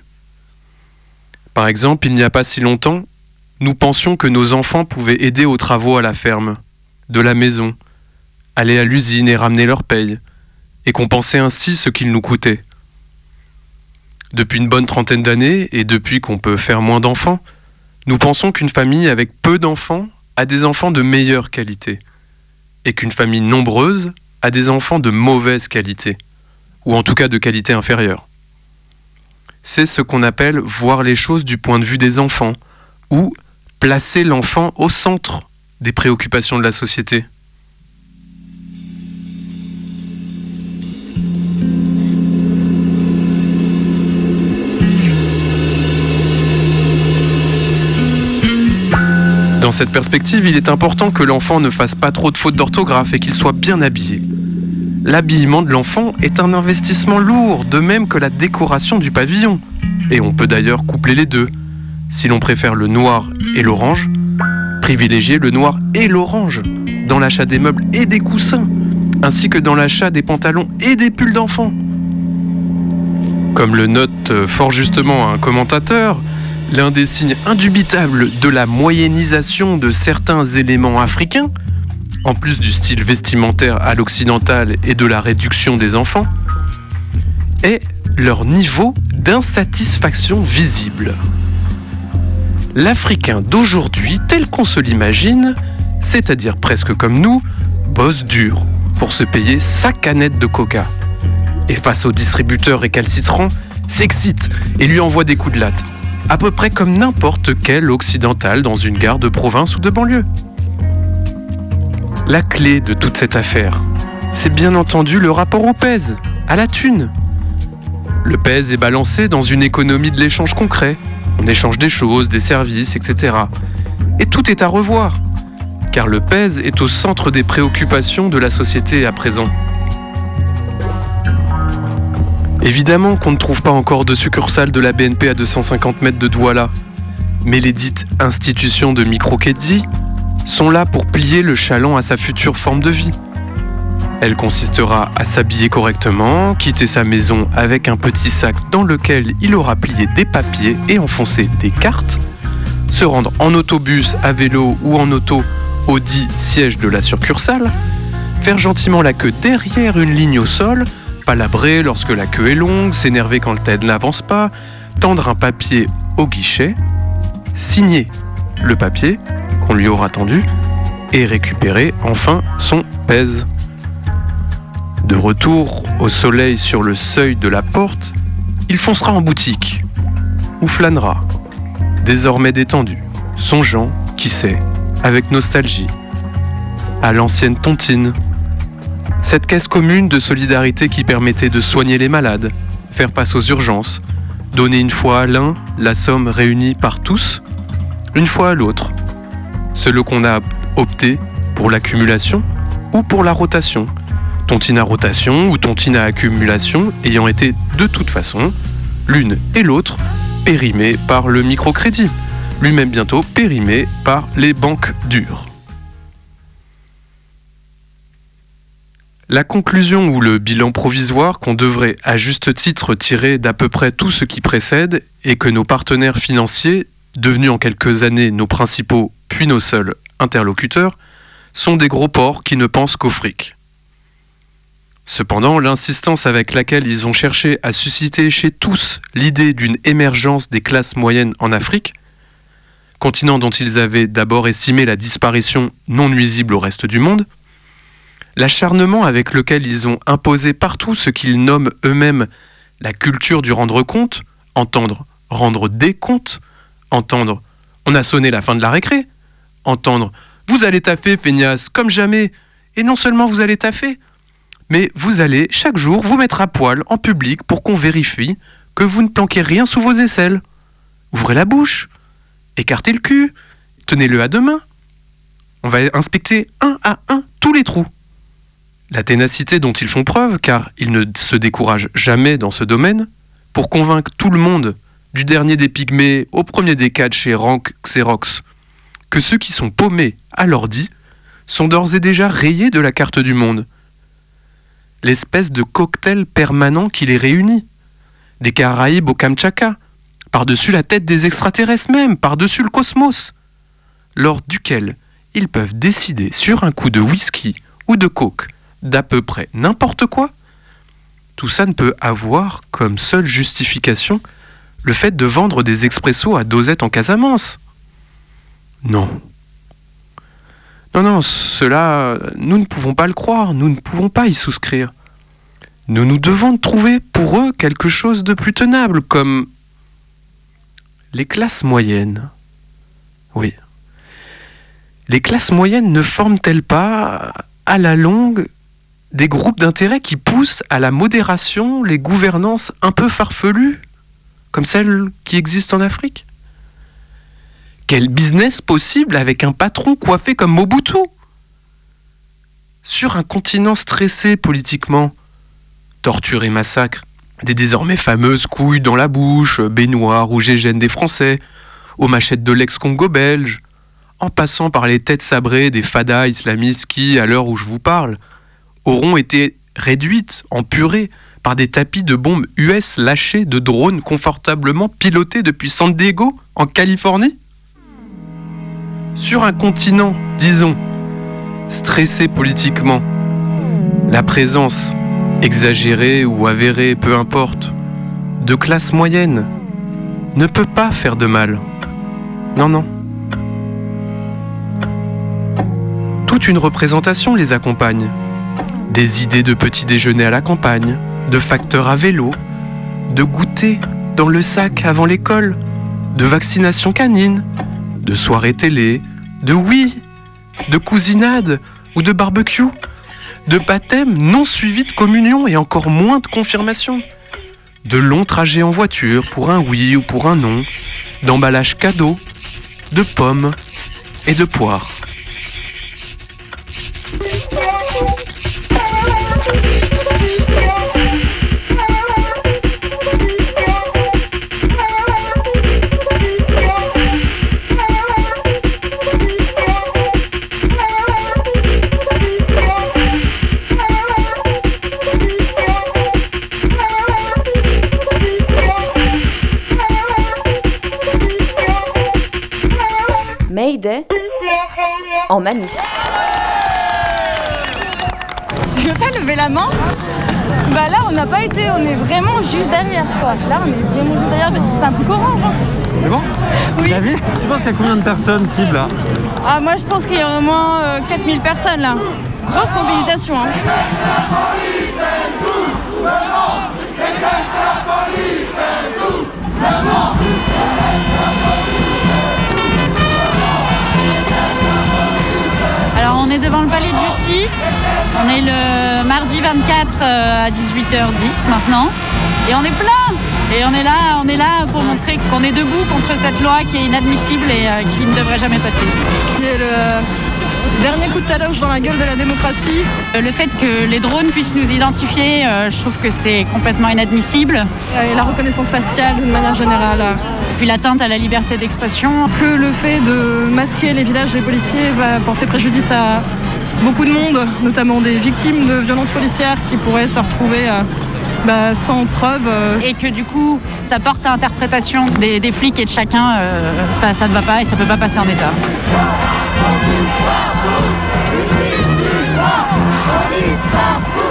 Par exemple, il n'y a pas si longtemps, nous pensions que nos enfants pouvaient aider aux travaux à la ferme, de la maison, aller à l'usine et ramener leur paye, et compenser ainsi ce qu'ils nous coûtaient. Depuis une bonne trentaine d'années, et depuis qu'on peut faire moins d'enfants, nous pensons qu'une famille avec peu d'enfants a des enfants de meilleure qualité, et qu'une famille nombreuse a des enfants de mauvaise qualité, ou en tout cas de qualité inférieure c'est ce qu'on appelle voir les choses du point de vue des enfants, ou placer l'enfant au centre des préoccupations de la société. Cette perspective, il est important que l'enfant ne fasse pas trop de fautes d'orthographe et qu'il soit bien habillé. L'habillement de l'enfant est un investissement lourd, de même que la décoration du pavillon. Et on peut d'ailleurs coupler les deux. Si l'on préfère le noir et l'orange, privilégier le noir et l'orange dans l'achat des meubles et des coussins, ainsi que dans l'achat des pantalons et des pulls d'enfants. Comme le note fort justement un commentateur, l'un des signes indubitables de la moyennisation de certains éléments africains, en plus du style vestimentaire à l'occidental et de la réduction des enfants, est leur niveau d'insatisfaction visible. L'Africain d'aujourd'hui, tel qu'on se l'imagine, c'est-à-dire presque comme nous, bosse dur pour se payer sa canette de coca. Et face au distributeur récalcitrant, s'excite et lui envoie des coups de latte, à peu près comme n'importe quel occidental dans une gare de province ou de banlieue. La clé de toute cette affaire, c'est bien entendu le rapport au pèse, à la thune. Le pèse est balancé dans une économie de l'échange concret. On échange des choses, des services, etc. Et tout est à revoir, car le pèse est au centre des préoccupations de la société à présent. Évidemment qu'on ne trouve pas encore de succursale de la BNP à 250 mètres de Douala, mais les dites institutions de microcrédit sont là pour plier le chaland à sa future forme de vie. Elle consistera à s'habiller correctement, quitter sa maison avec un petit sac dans lequel il aura plié des papiers et enfoncé des cartes, se rendre en autobus, à vélo ou en auto au dit siège de la succursale, faire gentiment la queue derrière une ligne au sol, palabrer lorsque la queue est longue, s'énerver quand elle n'avance pas, tendre un papier au guichet, signer le papier qu'on lui aura tendu et récupérer enfin son pèse. De retour au soleil sur le seuil de la porte, il foncera en boutique ou flânera, désormais détendu, songeant, qui sait, avec nostalgie, à l'ancienne tontine cette caisse commune de solidarité qui permettait de soigner les malades, faire face aux urgences, donner une fois à l'un la somme réunie par tous, une fois à l'autre, selon qu'on a opté pour l'accumulation ou pour la rotation, tontine à rotation ou tontine à accumulation ayant été de toute façon, l'une et l'autre, périmées par le microcrédit, lui-même bientôt périmé par les banques dures. La conclusion ou le bilan provisoire qu'on devrait à juste titre tirer d'à peu près tout ce qui précède est que nos partenaires financiers, devenus en quelques années nos principaux puis nos seuls interlocuteurs, sont des gros porcs qui ne pensent qu'au fric. Cependant, l'insistance avec laquelle ils ont cherché à susciter chez tous l'idée d'une émergence des classes moyennes en Afrique, continent dont ils avaient d'abord estimé la disparition non nuisible au reste du monde, l'acharnement avec lequel ils ont imposé partout ce qu'ils nomment eux-mêmes la culture du rendre compte, entendre rendre des comptes, entendre on a sonné la fin de la récré, entendre vous allez taffer, feignasse, comme jamais, et non seulement vous allez taffer, mais vous allez chaque jour vous mettre à poil en public pour qu'on vérifie que vous ne planquez rien sous vos aisselles. Ouvrez la bouche, écartez le cul, tenez-le à deux mains. On va inspecter un à un tous les trous. La ténacité dont ils font preuve, car ils ne se découragent jamais dans ce domaine, pour convaincre tout le monde, du dernier des pygmées au premier des quatre chez Rank Xerox, que ceux qui sont paumés à l'ordi sont d'ores et déjà rayés de la carte du monde. L'espèce de cocktail permanent qui les réunit. Des Caraïbes au Kamtchatka, par-dessus la tête des extraterrestres même, par-dessus le cosmos, lors duquel ils peuvent décider sur un coup de whisky ou de coke d'à peu près n'importe quoi, tout ça ne peut avoir comme seule justification le fait de vendre des expressos à dosette en Casamance. Non. Non, non, cela, nous ne pouvons pas le croire, nous ne pouvons pas y souscrire. Nous nous devons trouver pour eux quelque chose de plus tenable, comme les classes moyennes. Oui. Les classes moyennes ne forment-elles pas, à la longue, des groupes d'intérêt qui poussent à la modération les gouvernances un peu farfelues, comme celles qui existent en Afrique. Quel business possible avec un patron coiffé comme Mobutu Sur un continent stressé politiquement, torture et massacre, des désormais fameuses couilles dans la bouche, baignoires ou gégènes des Français, aux machettes de l'ex-Congo belge, en passant par les têtes sabrées des fadas islamistes qui, à l'heure où je vous parle, auront été réduites en purée par des tapis de bombes US lâchés de drones confortablement pilotés depuis San Diego, en Californie? Sur un continent, disons, stressé politiquement, la présence, exagérée ou avérée, peu importe, de classe moyenne ne peut pas faire de mal. Non, non. Toute une représentation les accompagne. Des idées de petit déjeuner à la campagne, de facteurs à vélo, de goûter dans le sac avant l'école, de vaccination canine, de soirée télé, de oui, de cousinade ou de barbecue, de baptême non suivi de communion et encore moins de confirmation, de longs trajets en voiture pour un oui ou pour un non, d'emballage cadeau, de pommes et de poires. Manif. Tu veux pas lever la main Bah là on n'a pas été, on est vraiment juste derrière quoi. Là on est vraiment juste derrière, c'est un truc orange. hein. C'est bon Oui. David, tu penses qu'il y a combien de personnes type là Ah moi je pense qu'il y a au moins euh, 4000 personnes là. Grosse mobilisation. Hein. Alors on est devant le palais de justice. On est le mardi 24 euh, à 18h10 maintenant. Et on est plein Et on est là, on est là pour montrer qu'on est debout contre cette loi qui est inadmissible et euh, qui ne devrait jamais passer. Qui est le dernier coup de talage dans la gueule de la démocratie. Euh, Le fait que les drones puissent nous identifier, je trouve que c'est complètement inadmissible. Et la reconnaissance faciale d'une manière générale. L'atteinte à la liberté d'expression. Que le fait de masquer les villages des policiers va porter préjudice à beaucoup de monde, notamment des victimes de violences policières qui pourraient se retrouver euh, bah, sans preuve. euh. Et que du coup, ça porte à interprétation des, des flics et de chacun, euh, ça, ça ne va pas et ça ne peut pas passer en état.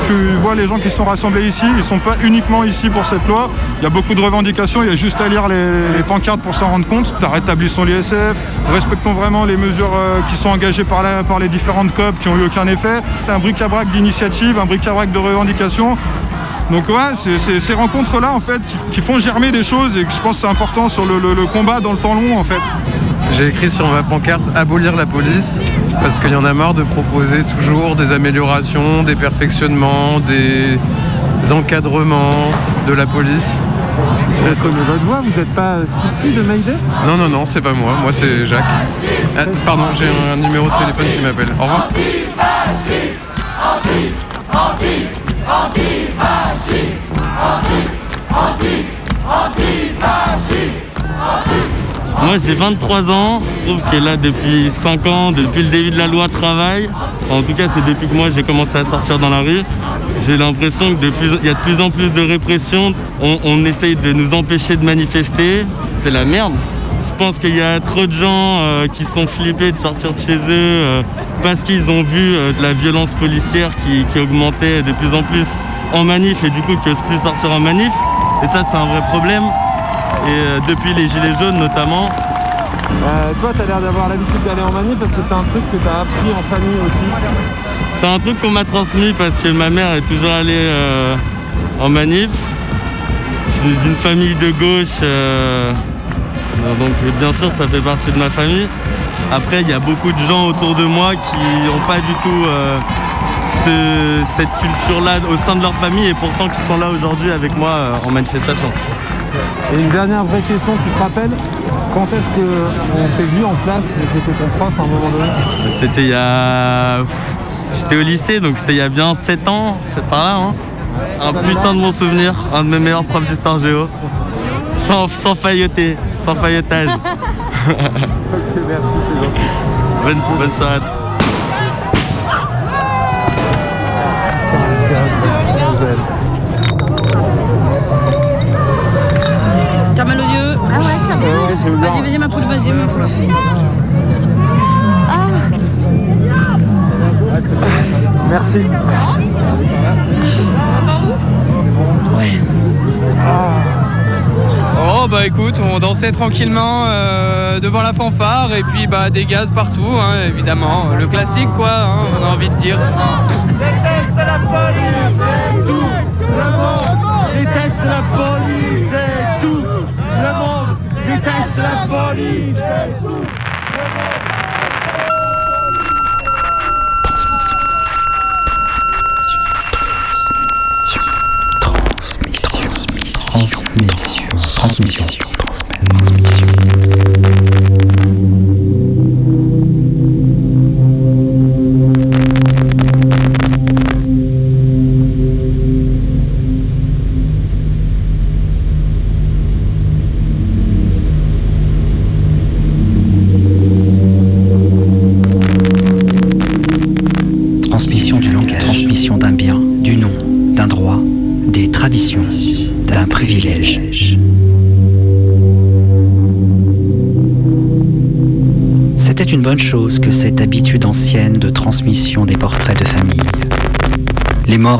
Tu vois les gens qui sont rassemblés ici, ils ne sont pas uniquement ici pour cette loi. Il y a beaucoup de revendications, il y a juste à lire les, pancartes pour s'en rendre compte. Rétablissons l'ISF, respectons vraiment les mesures euh, qui sont engagées par, les différentes COP qui n'ont eu aucun effet. C'est un bric-à-brac d'initiatives, un bric-à-brac de revendications. Donc ouais, c'est ces rencontres-là en fait qui, font germer des choses et que je pense que c'est important sur le, le- le combat dans le temps long en fait. J'ai écrit sur ma pancarte abolir la police parce qu'il y en a marre de proposer toujours des améliorations, des perfectionnements, des encadrements de la police. Je reconnais votre voix, vous n'êtes pas euh, Sissi de Mayday Non, non, non, c'est pas moi, moi c'est Jacques. Ah, pardon, j'ai un numéro de téléphone qui m'appelle. Au revoir. Moi j'ai 23 ans, je trouve que là depuis 5 ans, depuis le début de la loi travail, en tout cas c'est depuis que moi j'ai commencé à sortir dans la rue, j'ai l'impression qu'il y a de plus en plus de répression, on, essaye de nous empêcher de manifester, c'est la merde. Je pense qu'il y a trop de gens euh, qui sont flippés de sortir de chez eux euh, parce qu'ils ont vu euh, la violence policière qui, qui augmentait de plus en plus en manif et du coup qui n'osent plus sortir en manif. Et ça c'est un vrai problème. Et euh, depuis les Gilets jaunes notamment, Euh, Toi, tu as l'air d'avoir l'habitude d'aller en manif parce que c'est un truc que tu as appris en famille aussi. c'est un truc qu'on m'a transmis parce que ma mère est toujours allée euh, en manif. Je suis d'une famille de gauche, euh, donc bien sûr ça fait partie de ma famille. Après, il y a beaucoup de gens autour de moi qui n'ont pas du tout ce- cette culture-là au sein de leur famille et pourtant qui sont là aujourd'hui avec moi en manifestation. Et une dernière vraie question, tu te rappelles quand est-ce qu'on s'est vu en classe, j'étais ton prof à un moment donné C'était il y a. J'étais au lycée, donc c'était il y a bien 7 ans, c'est par là. Hein. Un putain de bon souvenir, un de mes meilleurs profs d'histoire géo. Sans, sans failloter, sans faillotage. Ok, merci, c'est gentil. bonne, bonne soirée. vas-y ma Vediamo pure Basimo. Merci. Oh bah écoute, on dansait tranquillement euh, devant la fanfare et puis bah des gaz partout hein, évidemment. Le classique quoi, hein, on a envie de dire. Déteste la police Tout le monde déteste la police déteste la tout Transmission. Transmission. Transmission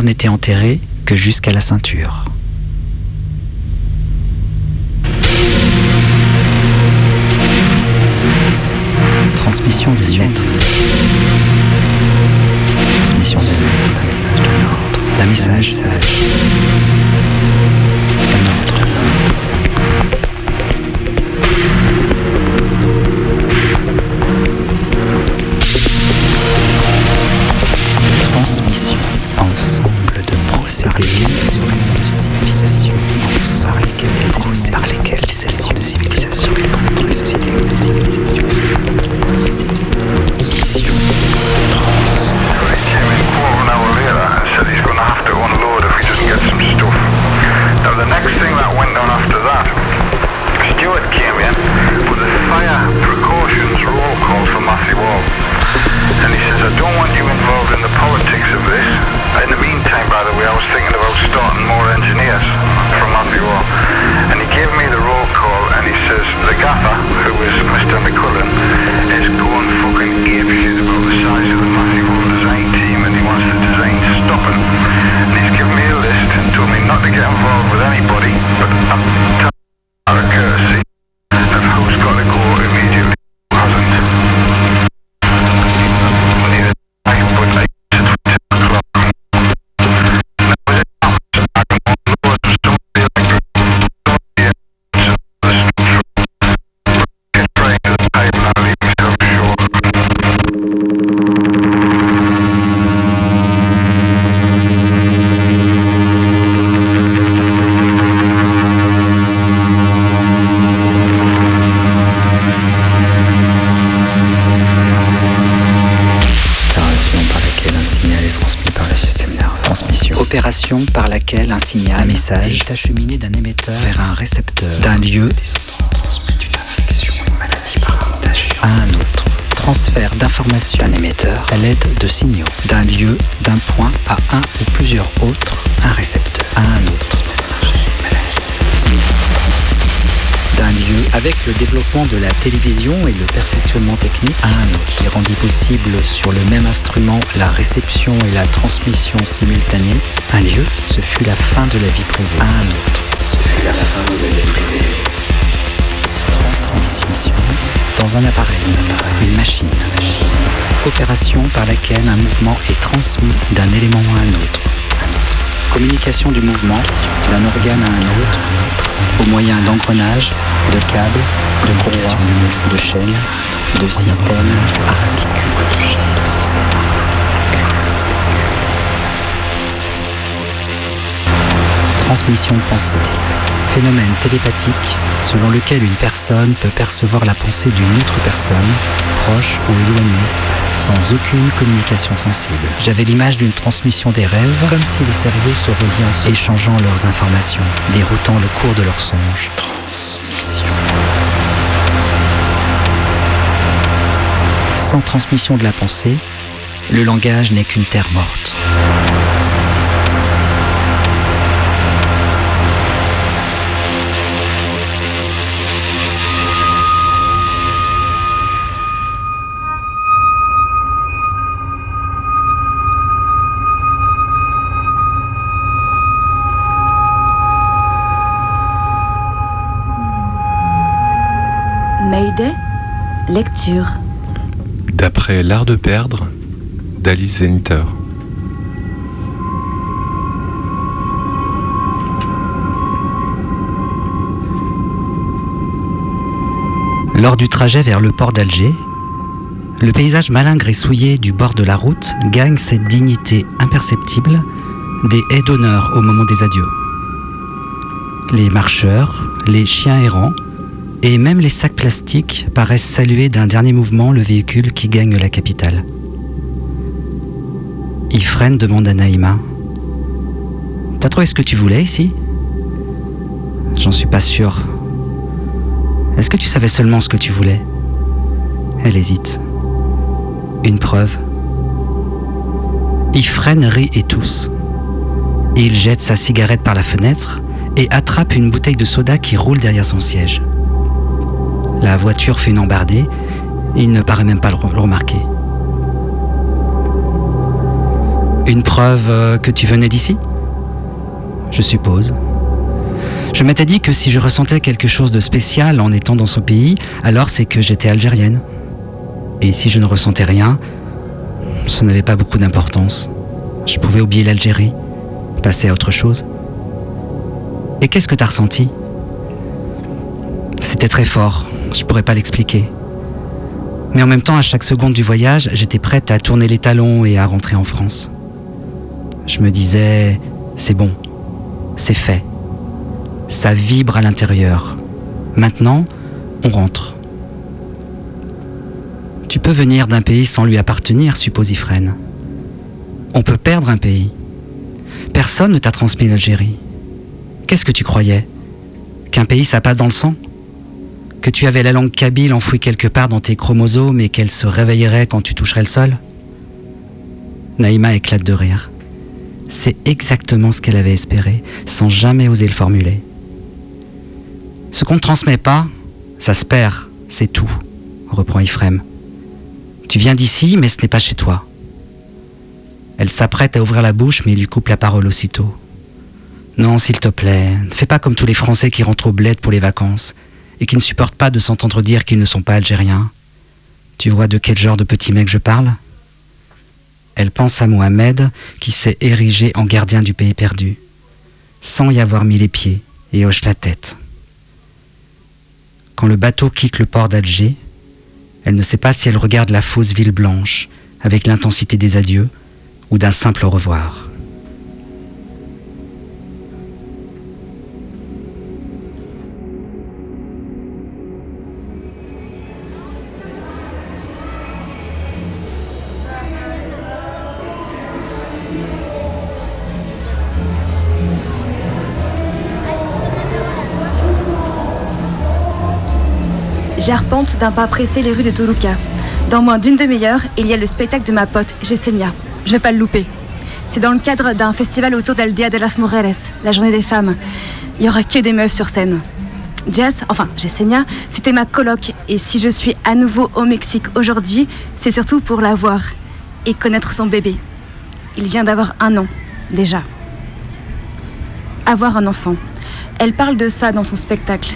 N'étaient enterrés que jusqu'à la ceinture. Transmission d'une lettre. Transmission d'une lettre, d'un message, d'un ordre. D'un message sage. Message, est acheminé d'un émetteur vers un récepteur, d'un lieu à un autre. Transfert d'informations d'un émetteur à l'aide de signaux, d'un lieu, d'un point à un ou plusieurs autres, un récepteur avec le développement de la télévision et le perfectionnement technique un qui rendit possible sur le même instrument la réception et la transmission simultanée. Un lieu, ce fut la fin de la vie privée. Un autre, ce fut la fin de la vie privée. Transmission dans un appareil, une machine. Opération par laquelle un mouvement est transmis d'un élément à un autre. Communication du mouvement d'un organe à un autre au moyen d'engrenages, de câbles, de progression du mouvement de chaînes, de systèmes articulés. Transmission de pensée. Phénomène télépathique selon lequel une personne peut percevoir la pensée d'une autre personne, proche ou éloignée, sans aucune communication sensible. J'avais l'image d'une transmission des rêves, comme si les cerveaux se reliaient ensemble, échangeant leurs informations, déroutant le cours de leurs songes. Transmission. Sans transmission de la pensée, le langage n'est qu'une terre morte. Lecture. D'après L'art de perdre d'Alice Zeniter. Lors du trajet vers le port d'Alger, le paysage malingre et souillé du bord de la route gagne cette dignité imperceptible des haies d'honneur au moment des adieux. Les marcheurs, les chiens errants et même les sacs plastiques paraissent saluer d'un dernier mouvement le véhicule qui gagne la capitale. Ifren demande à Naïma T'as trouvé ce que tu voulais ici? J'en suis pas sûr. Est-ce que tu savais seulement ce que tu voulais? Elle hésite. Une preuve. Ifren rit et tousse. Il jette sa cigarette par la fenêtre et attrape une bouteille de soda qui roule derrière son siège. La voiture fait une embardée et il ne paraît même pas le remarquer. Une preuve euh, que tu venais d'ici? Je suppose. Je m'étais dit que si je ressentais quelque chose de spécial en étant dans ce pays, alors c'est que j'étais algérienne. Et si je ne ressentais rien, ce n'avait pas beaucoup d'importance. Je pouvais oublier l'Algérie, passer à autre chose. Et qu'est-ce que tu as ressenti? C'était très fort, je pourrais pas l'expliquer. Mais en même temps, à chaque seconde du voyage, j'étais prête à tourner les talons et à rentrer en France. Je me disais, c'est bon, c'est fait. Ça vibre à l'intérieur. Maintenant, on rentre. Tu peux venir d'un pays sans lui appartenir, suppose Ifren. On peut perdre un pays. Personne ne t'a transmis l'Algérie. Qu'est-ce que tu croyais? Qu'un pays, ça passe dans le sang? Que tu avais la langue kabyle enfouie quelque part dans tes chromosomes et qu'elle se réveillerait quand tu toucherais le sol Naïma éclate de rire. C'est exactement ce qu'elle avait espéré, sans jamais oser le formuler. Ce qu'on ne transmet pas, ça se perd, c'est tout, reprend Ifrem. Tu viens d'ici, mais ce n'est pas chez toi. Elle s'apprête à ouvrir la bouche, mais il lui coupe la parole aussitôt. Non, s'il te plaît, ne fais pas comme tous les Français qui rentrent au bled pour les vacances et qui ne supportent pas de s'entendre dire qu'ils ne sont pas algériens. Tu vois de quel genre de petit mec je parle? Elle pense à Mohamed qui s'est érigé en gardien du pays perdu, sans y avoir mis les pieds, et hoche la tête. Quand le bateau quitte le port d'Alger, elle ne sait pas si elle regarde la fausse ville blanche avec l'intensité des adieux ou d'un simple au revoir. Pas pressé les rues de Toluca. Dans moins d'une demi-heure, il y a le spectacle de ma pote, Yesenia. Je vais pas le louper. C'est dans le cadre d'un festival autour d'Aldea de las Moreles, la journée des femmes. Il y aura que des meufs sur scène. Jess, enfin Yesenia, c'était ma coloc. Et si je suis à nouveau au Mexique aujourd'hui, c'est surtout pour la voir et connaître son bébé. Il vient d'avoir un an, déjà. Avoir un enfant. Elle parle de ça dans son spectacle.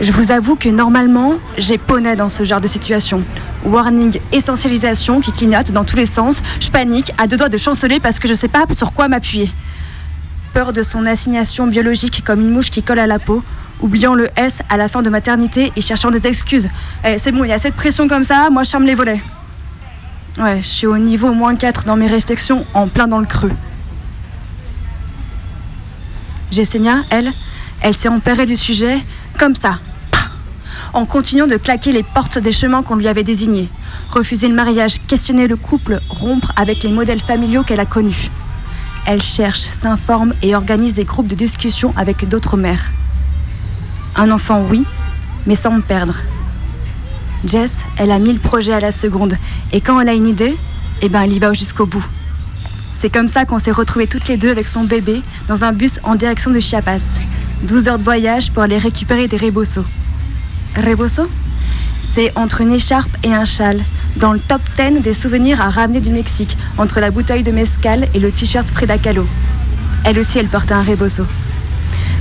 Je vous avoue que normalement, j'ai poney dans ce genre de situation. Warning, essentialisation qui clignote dans tous les sens. Je panique, à deux doigts de chanceler parce que je sais pas sur quoi m'appuyer. Peur de son assignation biologique comme une mouche qui colle à la peau, oubliant le S à la fin de maternité et cherchant des excuses. Eh, c'est bon, il y a cette pression comme ça, moi je ferme les volets. Ouais, je suis au niveau moins 4 dans mes réflexions, en plein dans le creux. Jessenia, elle, elle s'est emparée du sujet comme ça, en continuant de claquer les portes des chemins qu'on lui avait désignés. Refuser le mariage, questionner le couple, rompre avec les modèles familiaux qu'elle a connus. Elle cherche, s'informe et organise des groupes de discussion avec d'autres mères. Un enfant, oui, mais sans me perdre. Jess, elle a mis le projet à la seconde, et quand elle a une idée, eh ben elle y va jusqu'au bout. C'est comme ça qu'on s'est retrouvés toutes les deux avec son bébé dans un bus en direction de Chiapas. 12 heures de voyage pour aller récupérer des rebosos. Reboso C'est entre une écharpe et un châle, dans le top 10 des souvenirs à ramener du Mexique, entre la bouteille de mescal et le t-shirt Frida Kahlo. Elle aussi, elle portait un reboso.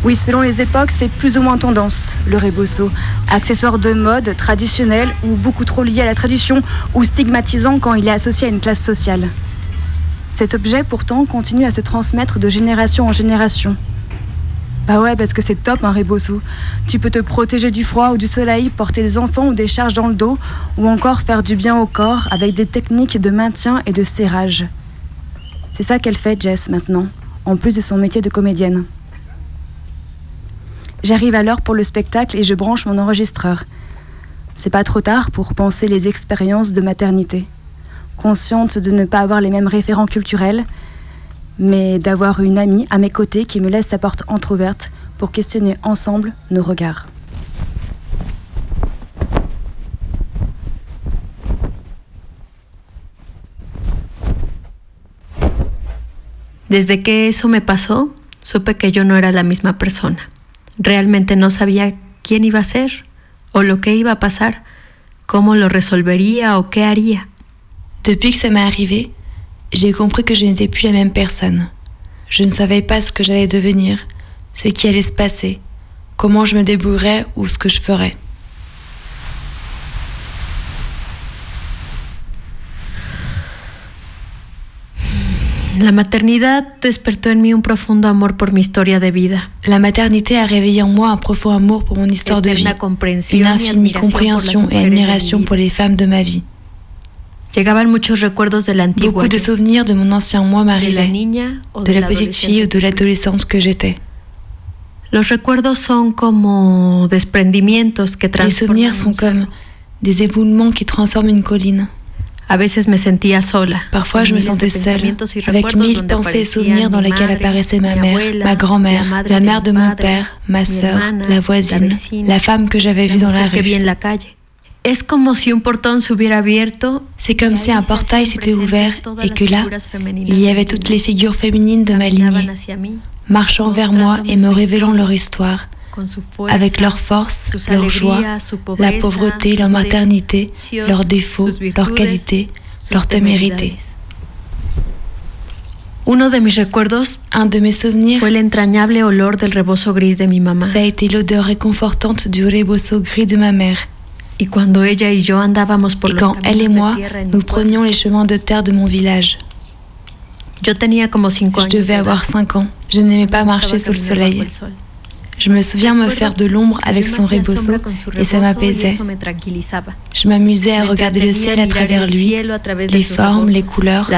Oui, selon les époques, c'est plus ou moins tendance, le rebosso. Accessoire de mode, traditionnel, ou beaucoup trop lié à la tradition, ou stigmatisant quand il est associé à une classe sociale. Cet objet, pourtant, continue à se transmettre de génération en génération. Bah ouais, parce que c'est top un rebosso. Tu peux te protéger du froid ou du soleil, porter des enfants ou des charges dans le dos, ou encore faire du bien au corps avec des techniques de maintien et de serrage. C'est ça qu'elle fait, Jess, maintenant, en plus de son métier de comédienne. J'arrive à l'heure pour le spectacle et je branche mon enregistreur. C'est pas trop tard pour penser les expériences de maternité. Consciente de ne pas avoir les mêmes référents culturels, mais d'avoir une amie à mes côtés qui me laisse sa porte entr'ouverte pour questionner ensemble nos regards. Desde que eso me pasó, supe que yo no era la misma persona. Realmente no sabía quién iba a ser o lo que iba a pasar, cómo lo resolvería o qué haría. Depuis que ça m'est arrivé, j'ai compris que je n'étais plus la même personne. Je ne savais pas ce que j'allais devenir, ce qui allait se passer, comment je me débrouillerais ou ce que je ferais. La maternidad despertó en mí un profundo amor por mi historia de vida. La maternité a réveillé en moi un profond amour pour mon histoire de vie, une infinie compréhension et admiration pour les femmes de ma vie. Llegaban muchos recuerdos de la antigua Beaucoup de souvenirs de mon ancien moi m'arrivaient, de la petite fille ou de l'adolescente que j'étais. Los recuerdos son como desprendimientos que Les souvenirs sont comme des éboulements qui transforment une colline. A veces me sentía sola. Parfois, je me sentais seule, avec mille pensées et souvenirs dans lesquels apparaissaient ma mère, ma grand-mère, la mère de mon père, ma sœur, la voisine, la femme que j'avais vue dans la rue. C'est comme si un portail s'était ouvert et que là, il y avait toutes les figures féminines de ma lignée, marchant vers moi et me révélant leur histoire, avec leur force, leur joie, la pauvreté, leur maternité, leurs défauts, leurs qualités, leur témérité. Uno de mis recuerdos, un de mes souvenirs, fue el entrañable olor del rebozo gris de mi mamá. Ça a été l'odeur réconfortante du rebozo gris de ma mère. Et quand elle et moi, nous prenions les chemins de terre de mon village. Je devais de avoir edad. 5 ans. Je n'aimais pas marcher sous le soleil. Je me souviens me faire de l'ombre avec son rebozo et ça m'apaisait. Je m'amusais à regarder le ciel à travers lui, les formes, les couleurs.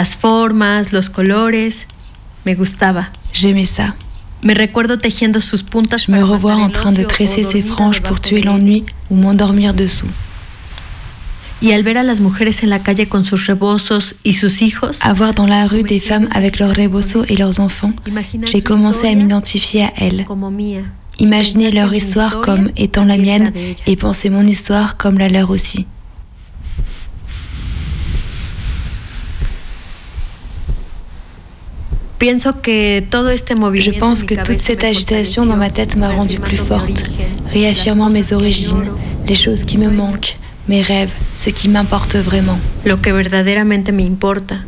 J'aimais ça. Me recuerdo tejiendo sus puntas Je me para revois matar en train de tresser ses franges pour tuer l'ennui ou m'endormir dessous. Y al ver a las mujeres en la calle con sus rebozos y sus hijos, À voir dans la rue des femmes avec leurs rebozos et leurs enfants, j'ai commencé à m'identifier à elles, imaginer leur histoire comme étant la mienne et penser mon histoire comme la leur aussi. Je pense que toute cette agitation dans ma tête m'a rendue plus forte, réaffirmant mes origines, les choses qui me manquent, mes rêves, ce qui m'importe vraiment. lo que verdaderamente me importa.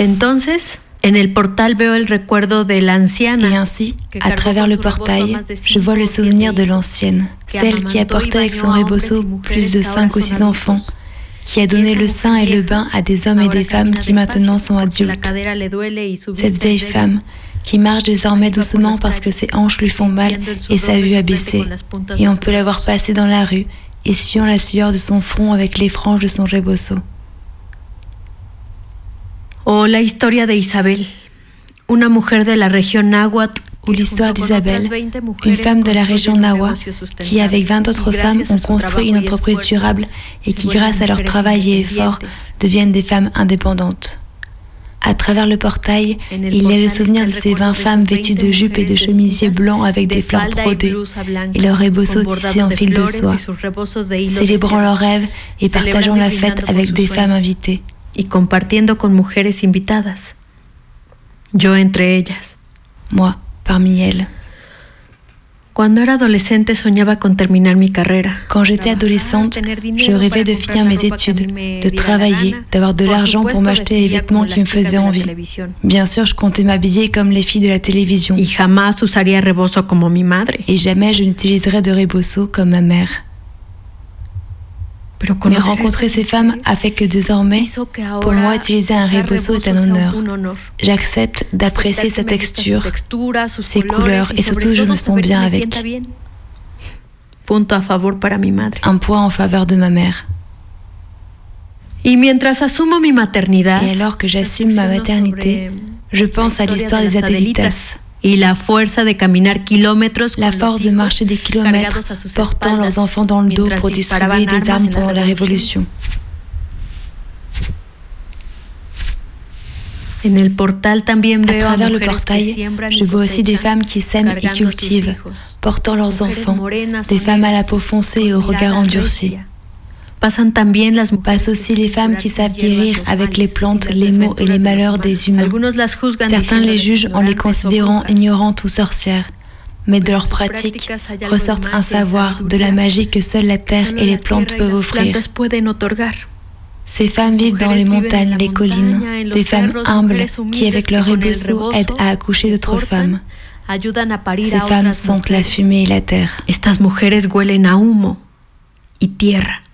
Entonces, en el portal veo el recuerdo de la anciana. Et ainsi, à travers le portail, je vois le souvenir de l'ancienne, celle qui a porté avec son rebozo plus de 5 ou 6 enfants, qui a donné le sein et le bain à des hommes et des femmes qui maintenant sont adultes. Cette vieille femme qui marche désormais doucement parce que ses hanches lui font mal et sa vue a baissé. Et on peut la voir passer dans la rue, essuyant la sueur de son front avec les franges de son rebozo. O la historia de Isabel, una mujer de la región náhuatl Ou l'histoire d'Isabelle, une femme de la région Nawa, qui avec 20 autres femmes ont construit une entreprise durable et qui grâce à leur travail et effort deviennent des femmes indépendantes. À travers le portail, il y a le souvenir de ces 20 femmes vêtues de jupes et de chemisiers blancs avec des fleurs brodées et leurs rebosos tissés en fil de soie, célébrant leurs rêves et partageant la fête avec des femmes invitées. y compartiendo con mujeres invitadas. Yo entre ellas. Moi, parmi elles. Quand j'étais adolescente, je rêvais de finir mes études, de travailler, d'avoir de l'argent pour m'acheter les vêtements qui me faisaient envie. Bien sûr, je comptais m'habiller comme les filles de la télévision. Et jamais je n'utiliserais de rebozo comme ma mère. Mais rencontrer ces femmes a fait que désormais, pour moi, utiliser un rebozo est un honneur. J'accepte d'apprécier sa texture, ses couleurs et surtout je me sens bien avec. Un point en faveur de ma mère. Et alors que j'assume ma maternité, je pense à l'histoire des Adelitas. Y la force de marcher des kilomètres portant leurs enfants dans le dos pour distribuer des armes pendant la Révolution. À travers le portail, je vois aussi des femmes qui sèment et cultivent, portant leurs enfants, des femmes à la peau foncée et au regard endurci. Pasan también las Passent aussi les femmes qui savent guérir avec les plantes, les maux et les malheurs des humains. Certains les jugent en les considérant ignorantes ou sorcières. Mais de leur pratique ressortent un savoir, de la magie que seule la terre et les la plantes peuvent offrir. Ces femmes vivent dans les montagnes, les collines, des femmes humbles qui, avec leur rebozo, aident à accoucher d'autres femmes. Ces femmes sentent la fumée et la terre. Estas mujeres huelen a humo y tierra.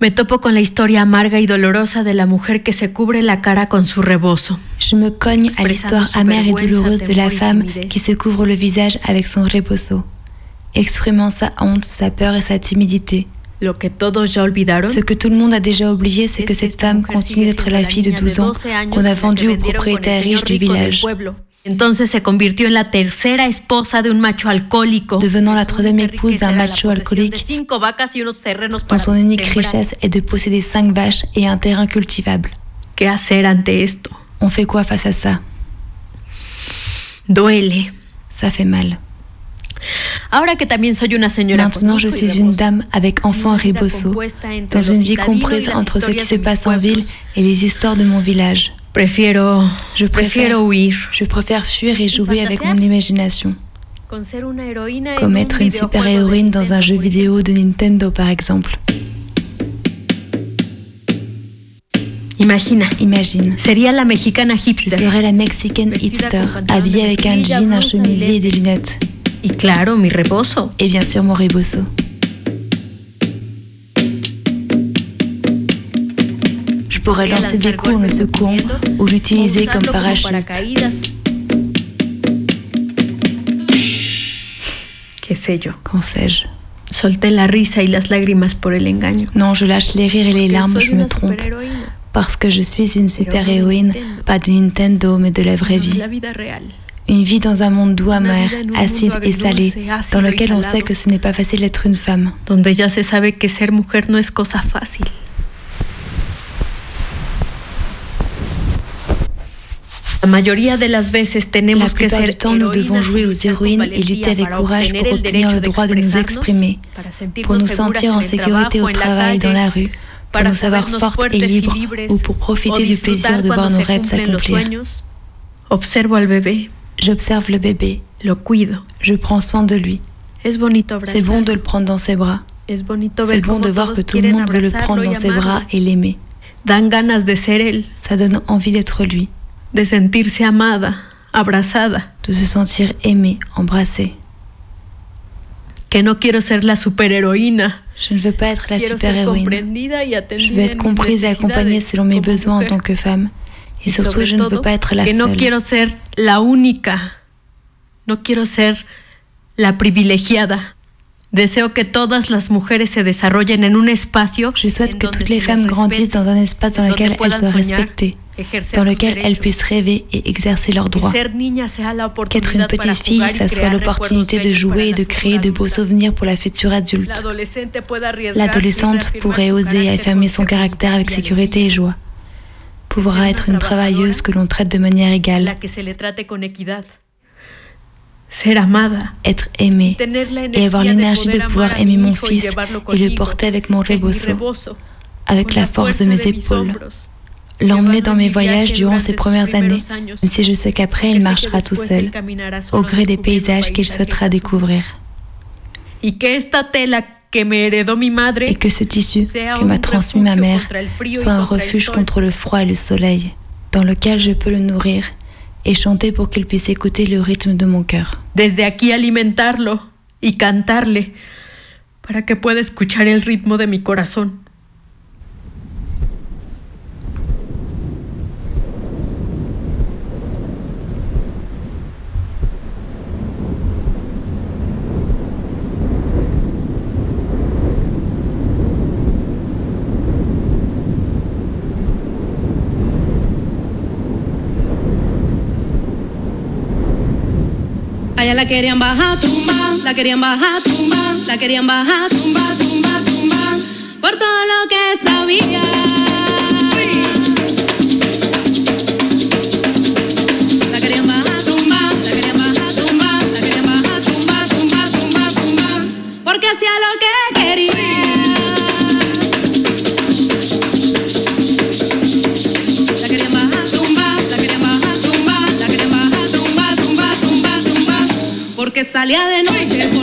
Me topo con la historia amarga y dolorosa de la mujer que se cubre la cara con su rebozo. Je me cogne à l'histoire amère et douloureuse de la femme qui se couvre le visage avec son rebozo, exprimant sa honte, sa peur et sa timidité. Lo que todos ya olvidaron Ce que tout le monde a déjà oublié, c'est que cette femme continue d'être la fille de 12 ans qu'on a vendue au propriétaire riche du village, Entonces se convirtió en la tercera esposa de un macho alcohólico. devenant la troisième épouse d'un macho alcoolique cinco vacas y unos terrenos dont son unique richesse est de posséder cinq vaches et un terrain cultivable. ¿Qué hacer ante esto? On fait quoi face à ça? Duele. Ça fait mal. Ahora que también soy una señora con Maintenant, je suis une dame avec enfant et rebozo, dans une vie comprise entre ce qui se passe en ville et les histoires de mon village. Prefiero, Je préfère, huir. je préfère fuir et jouer avec mon imagination, comme être une super-héroïne dans un jeu vidéo de Nintendo par exemple. Imagina, Imagine, sería la mexicana je hipster. serais la Mexicaine hipster, habillée avec un jean, un chemisier et des lunettes. Y claro, mi rebozo. Et bien sûr mon rebozo. Je pourrais lancer des coups en me secouant ou l'utiliser comme parachute. ¿Qué sé yo? Qu'en sais-je? Solté la risa y las lágrimas por el engaño. Non, je lâche les rires et les larmes, je me trompe. Parce que je suis une super-héroïne, pas de Nintendo, mais de la vraie vie. Une vie dans un monde doux amer, acide et salé, dans lequel on sait que ce n'est pas facile d'être une femme. Donde ya se sabe que ser mujer no es cosa fácil. La plupart du temps, nous devons jouer aux héroïnes et lutter avec courage pour obtenir le droit de nous exprimer, pour nous sentir en sécurité au travail, dans la rue, pour nous savoir fortes et libres, ou pour profiter du plaisir de voir nos rêves s'accomplir. J'observe le bébé, je prends soin de lui. C'est bon de le prendre dans ses bras. C'est bon de voir que tout le monde veut le prendre dans ses bras et l'aimer. Ça donne envie d'être lui, de sentirse amada, abrazada. de se sentir aimé, embrassé. Que no quiero ser la. Je ne veux pas être la super-héroïne. Je veux être comprise et accompagnée selon mes besoins en tant que femme. Et surtout, je ne veux pas être la que no seule. quiero ser la única. No quiero ser la privilegiada. Deseo que todas las mujeres se desarrollen en un espacio Je souhaite que toutes les femmes grandissent dans un espace dans lequel elles soient respectées, dans lequel elles puissent rêver et exercer leurs droits. Qu'être une petite fille, ça soit l'opportunité de jouer et de créer de beaux souvenirs pour la future adulte. L'adolescente pourrait oser affirmer son caractère avec sécurité et joie. Pouvoir être une travailleuse que l'on traite de manière égale. Être aimée et avoir l'énergie de pouvoir aimer mon fils et le porter avec mon rebozo, avec la force de mes épaules. L'emmener dans mes voyages durant ses premières années, même si je sais qu'après il marchera tout seul, au gré des paysages qu'il souhaitera découvrir. Et que ce tissu que m'a transmis ma mère soit un refuge contre le froid et le soleil, dans lequel je peux le nourrir et chanter pour qu'il puisse écouter le rythme de mon cœur. Desde aquí alimentarlo y cantarle para que pueda escuchar el ritmo de mi corazón. La querían bajar, tumba, la querían bajar, tumba, la querían bajar, tumba, tumba, tumba, por todo lo que sabía. La querían bajar, tumba, la querían bajar, tumba, la querían bajar, tumba, tumba, tumba, tumba, porque hacía salía de noche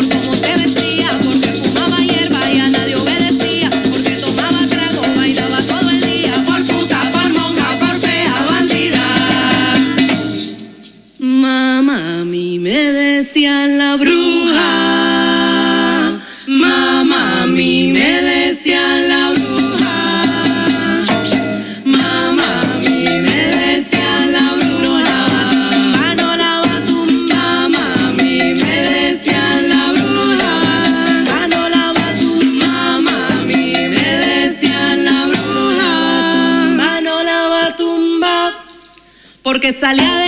Porque salía de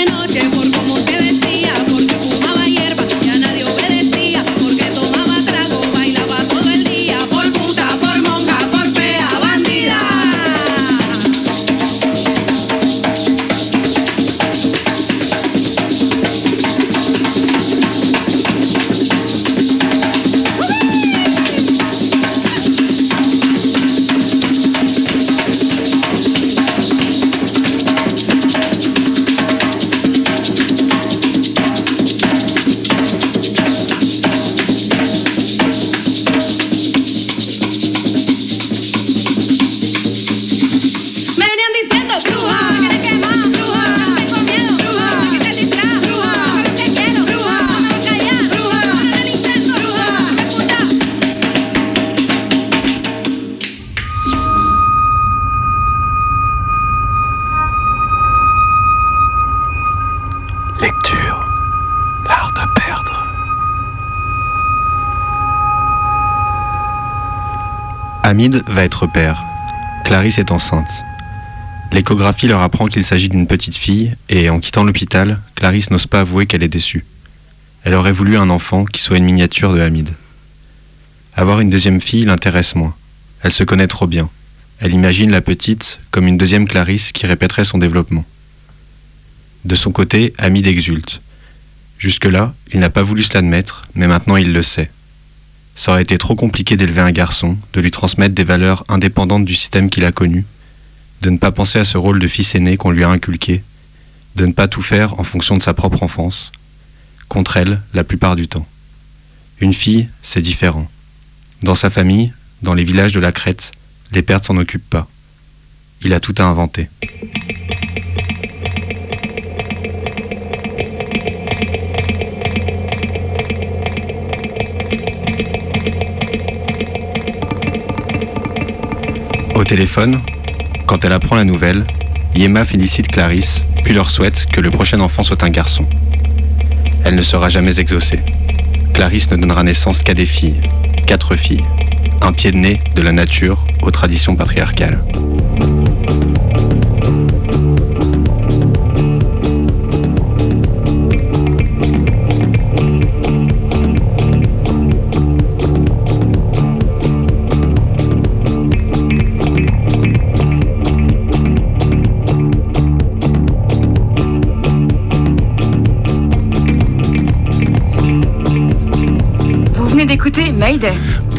Hamid va être père. Clarisse est enceinte. L'échographie leur apprend qu'il s'agit d'une petite fille et en quittant l'hôpital, Clarisse n'ose pas avouer qu'elle est déçue. Elle aurait voulu un enfant qui soit une miniature de Hamid. Avoir une deuxième fille l'intéresse moins. Elle se connaît trop bien. Elle imagine la petite comme une deuxième Clarisse qui répéterait son développement. De son côté, Hamid exulte. Jusque-là, il n'a pas voulu se l'admettre, mais maintenant il le sait. Ça aurait été trop compliqué d'élever un garçon, de lui transmettre des valeurs indépendantes du système qu'il a connu, de ne pas penser à ce rôle de fils aîné qu'on lui a inculqué, de ne pas tout faire en fonction de sa propre enfance, contre elle la plupart du temps. Une fille, c'est différent. Dans sa famille, dans les villages de la Crète, les pères ne s'en occupent pas. Il a tout à inventer. Au téléphone, quand elle apprend la nouvelle, Yema félicite Clarisse, puis leur souhaite que le prochain enfant soit un garçon. Elle ne sera jamais exaucée. Clarisse ne donnera naissance qu'à des filles, quatre filles, un pied de nez de la nature aux traditions patriarcales.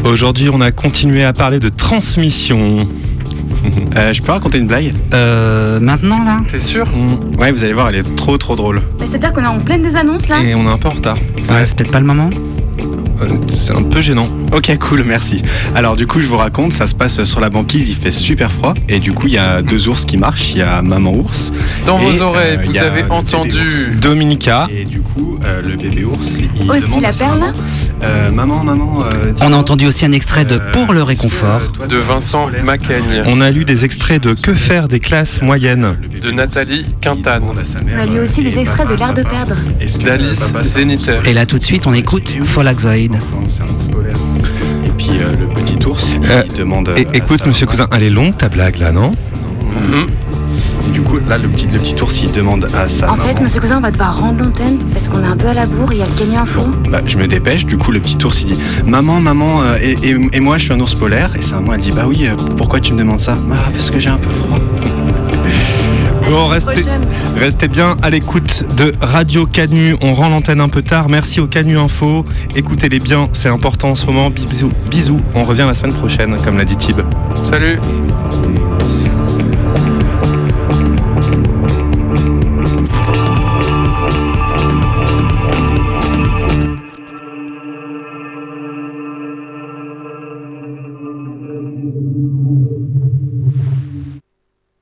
Aujourd'hui, on a continué à parler de transmission. Euh, je peux raconter une blague? Euh. Maintenant là? T'es sûr? Ouais, vous allez voir, elle est trop trop drôle. Mais C'est-à-dire qu'on est en pleine des annonces là? Et on est un peu en retard. Ouais, c'est peut-être pas le moment C'est un peu gênant. Ok, cool, merci. Alors du coup, je vous raconte, ça se passe sur la banquise, il fait super froid, et du coup, il y a deux ours qui marchent, il y a maman ours. Dans et, vos oreilles, euh, il vous avez entendu. Dominica. Et du coup, euh, le bébé ours, il Aussi demande la à sa perle maman, euh, maman, maman, euh, On a entendu aussi un extrait de Pour le réconfort. De Vincent Macaigne. On a lu des extraits de Que faire des classes moyennes De Nathalie Quintane. On a lu aussi des extraits de L'art de perdre. D'Alice Zéniter. Et là tout de suite on écoute Folaxoid. Et puis euh, le petit ours, Euh, il demande. Écoute, monsieur cousin, elle est longue ta blague là, non? Du coup, là, le petit, le petit ours, il demande à sa En fait, monsieur cousin, on va devoir rendre l'antenne parce qu'on est un peu à la bourre, il y a le Kenny Info. Bah, je me dépêche, du coup le petit ours il dit Maman, maman, euh, et, et- et moi je suis un ours polaire Et sa maman elle dit Bah oui, euh, pourquoi tu me demandes ça? Ah, parce que j'ai un peu froid. Bon, restez, restez bien à l'écoute de Radio Canu. On rend l'antenne un peu tard. Merci au Canu Info. Écoutez-les bien, c'est important en ce moment. Bisous, bisous. On revient la semaine prochaine, comme l'a dit Tib. Salut.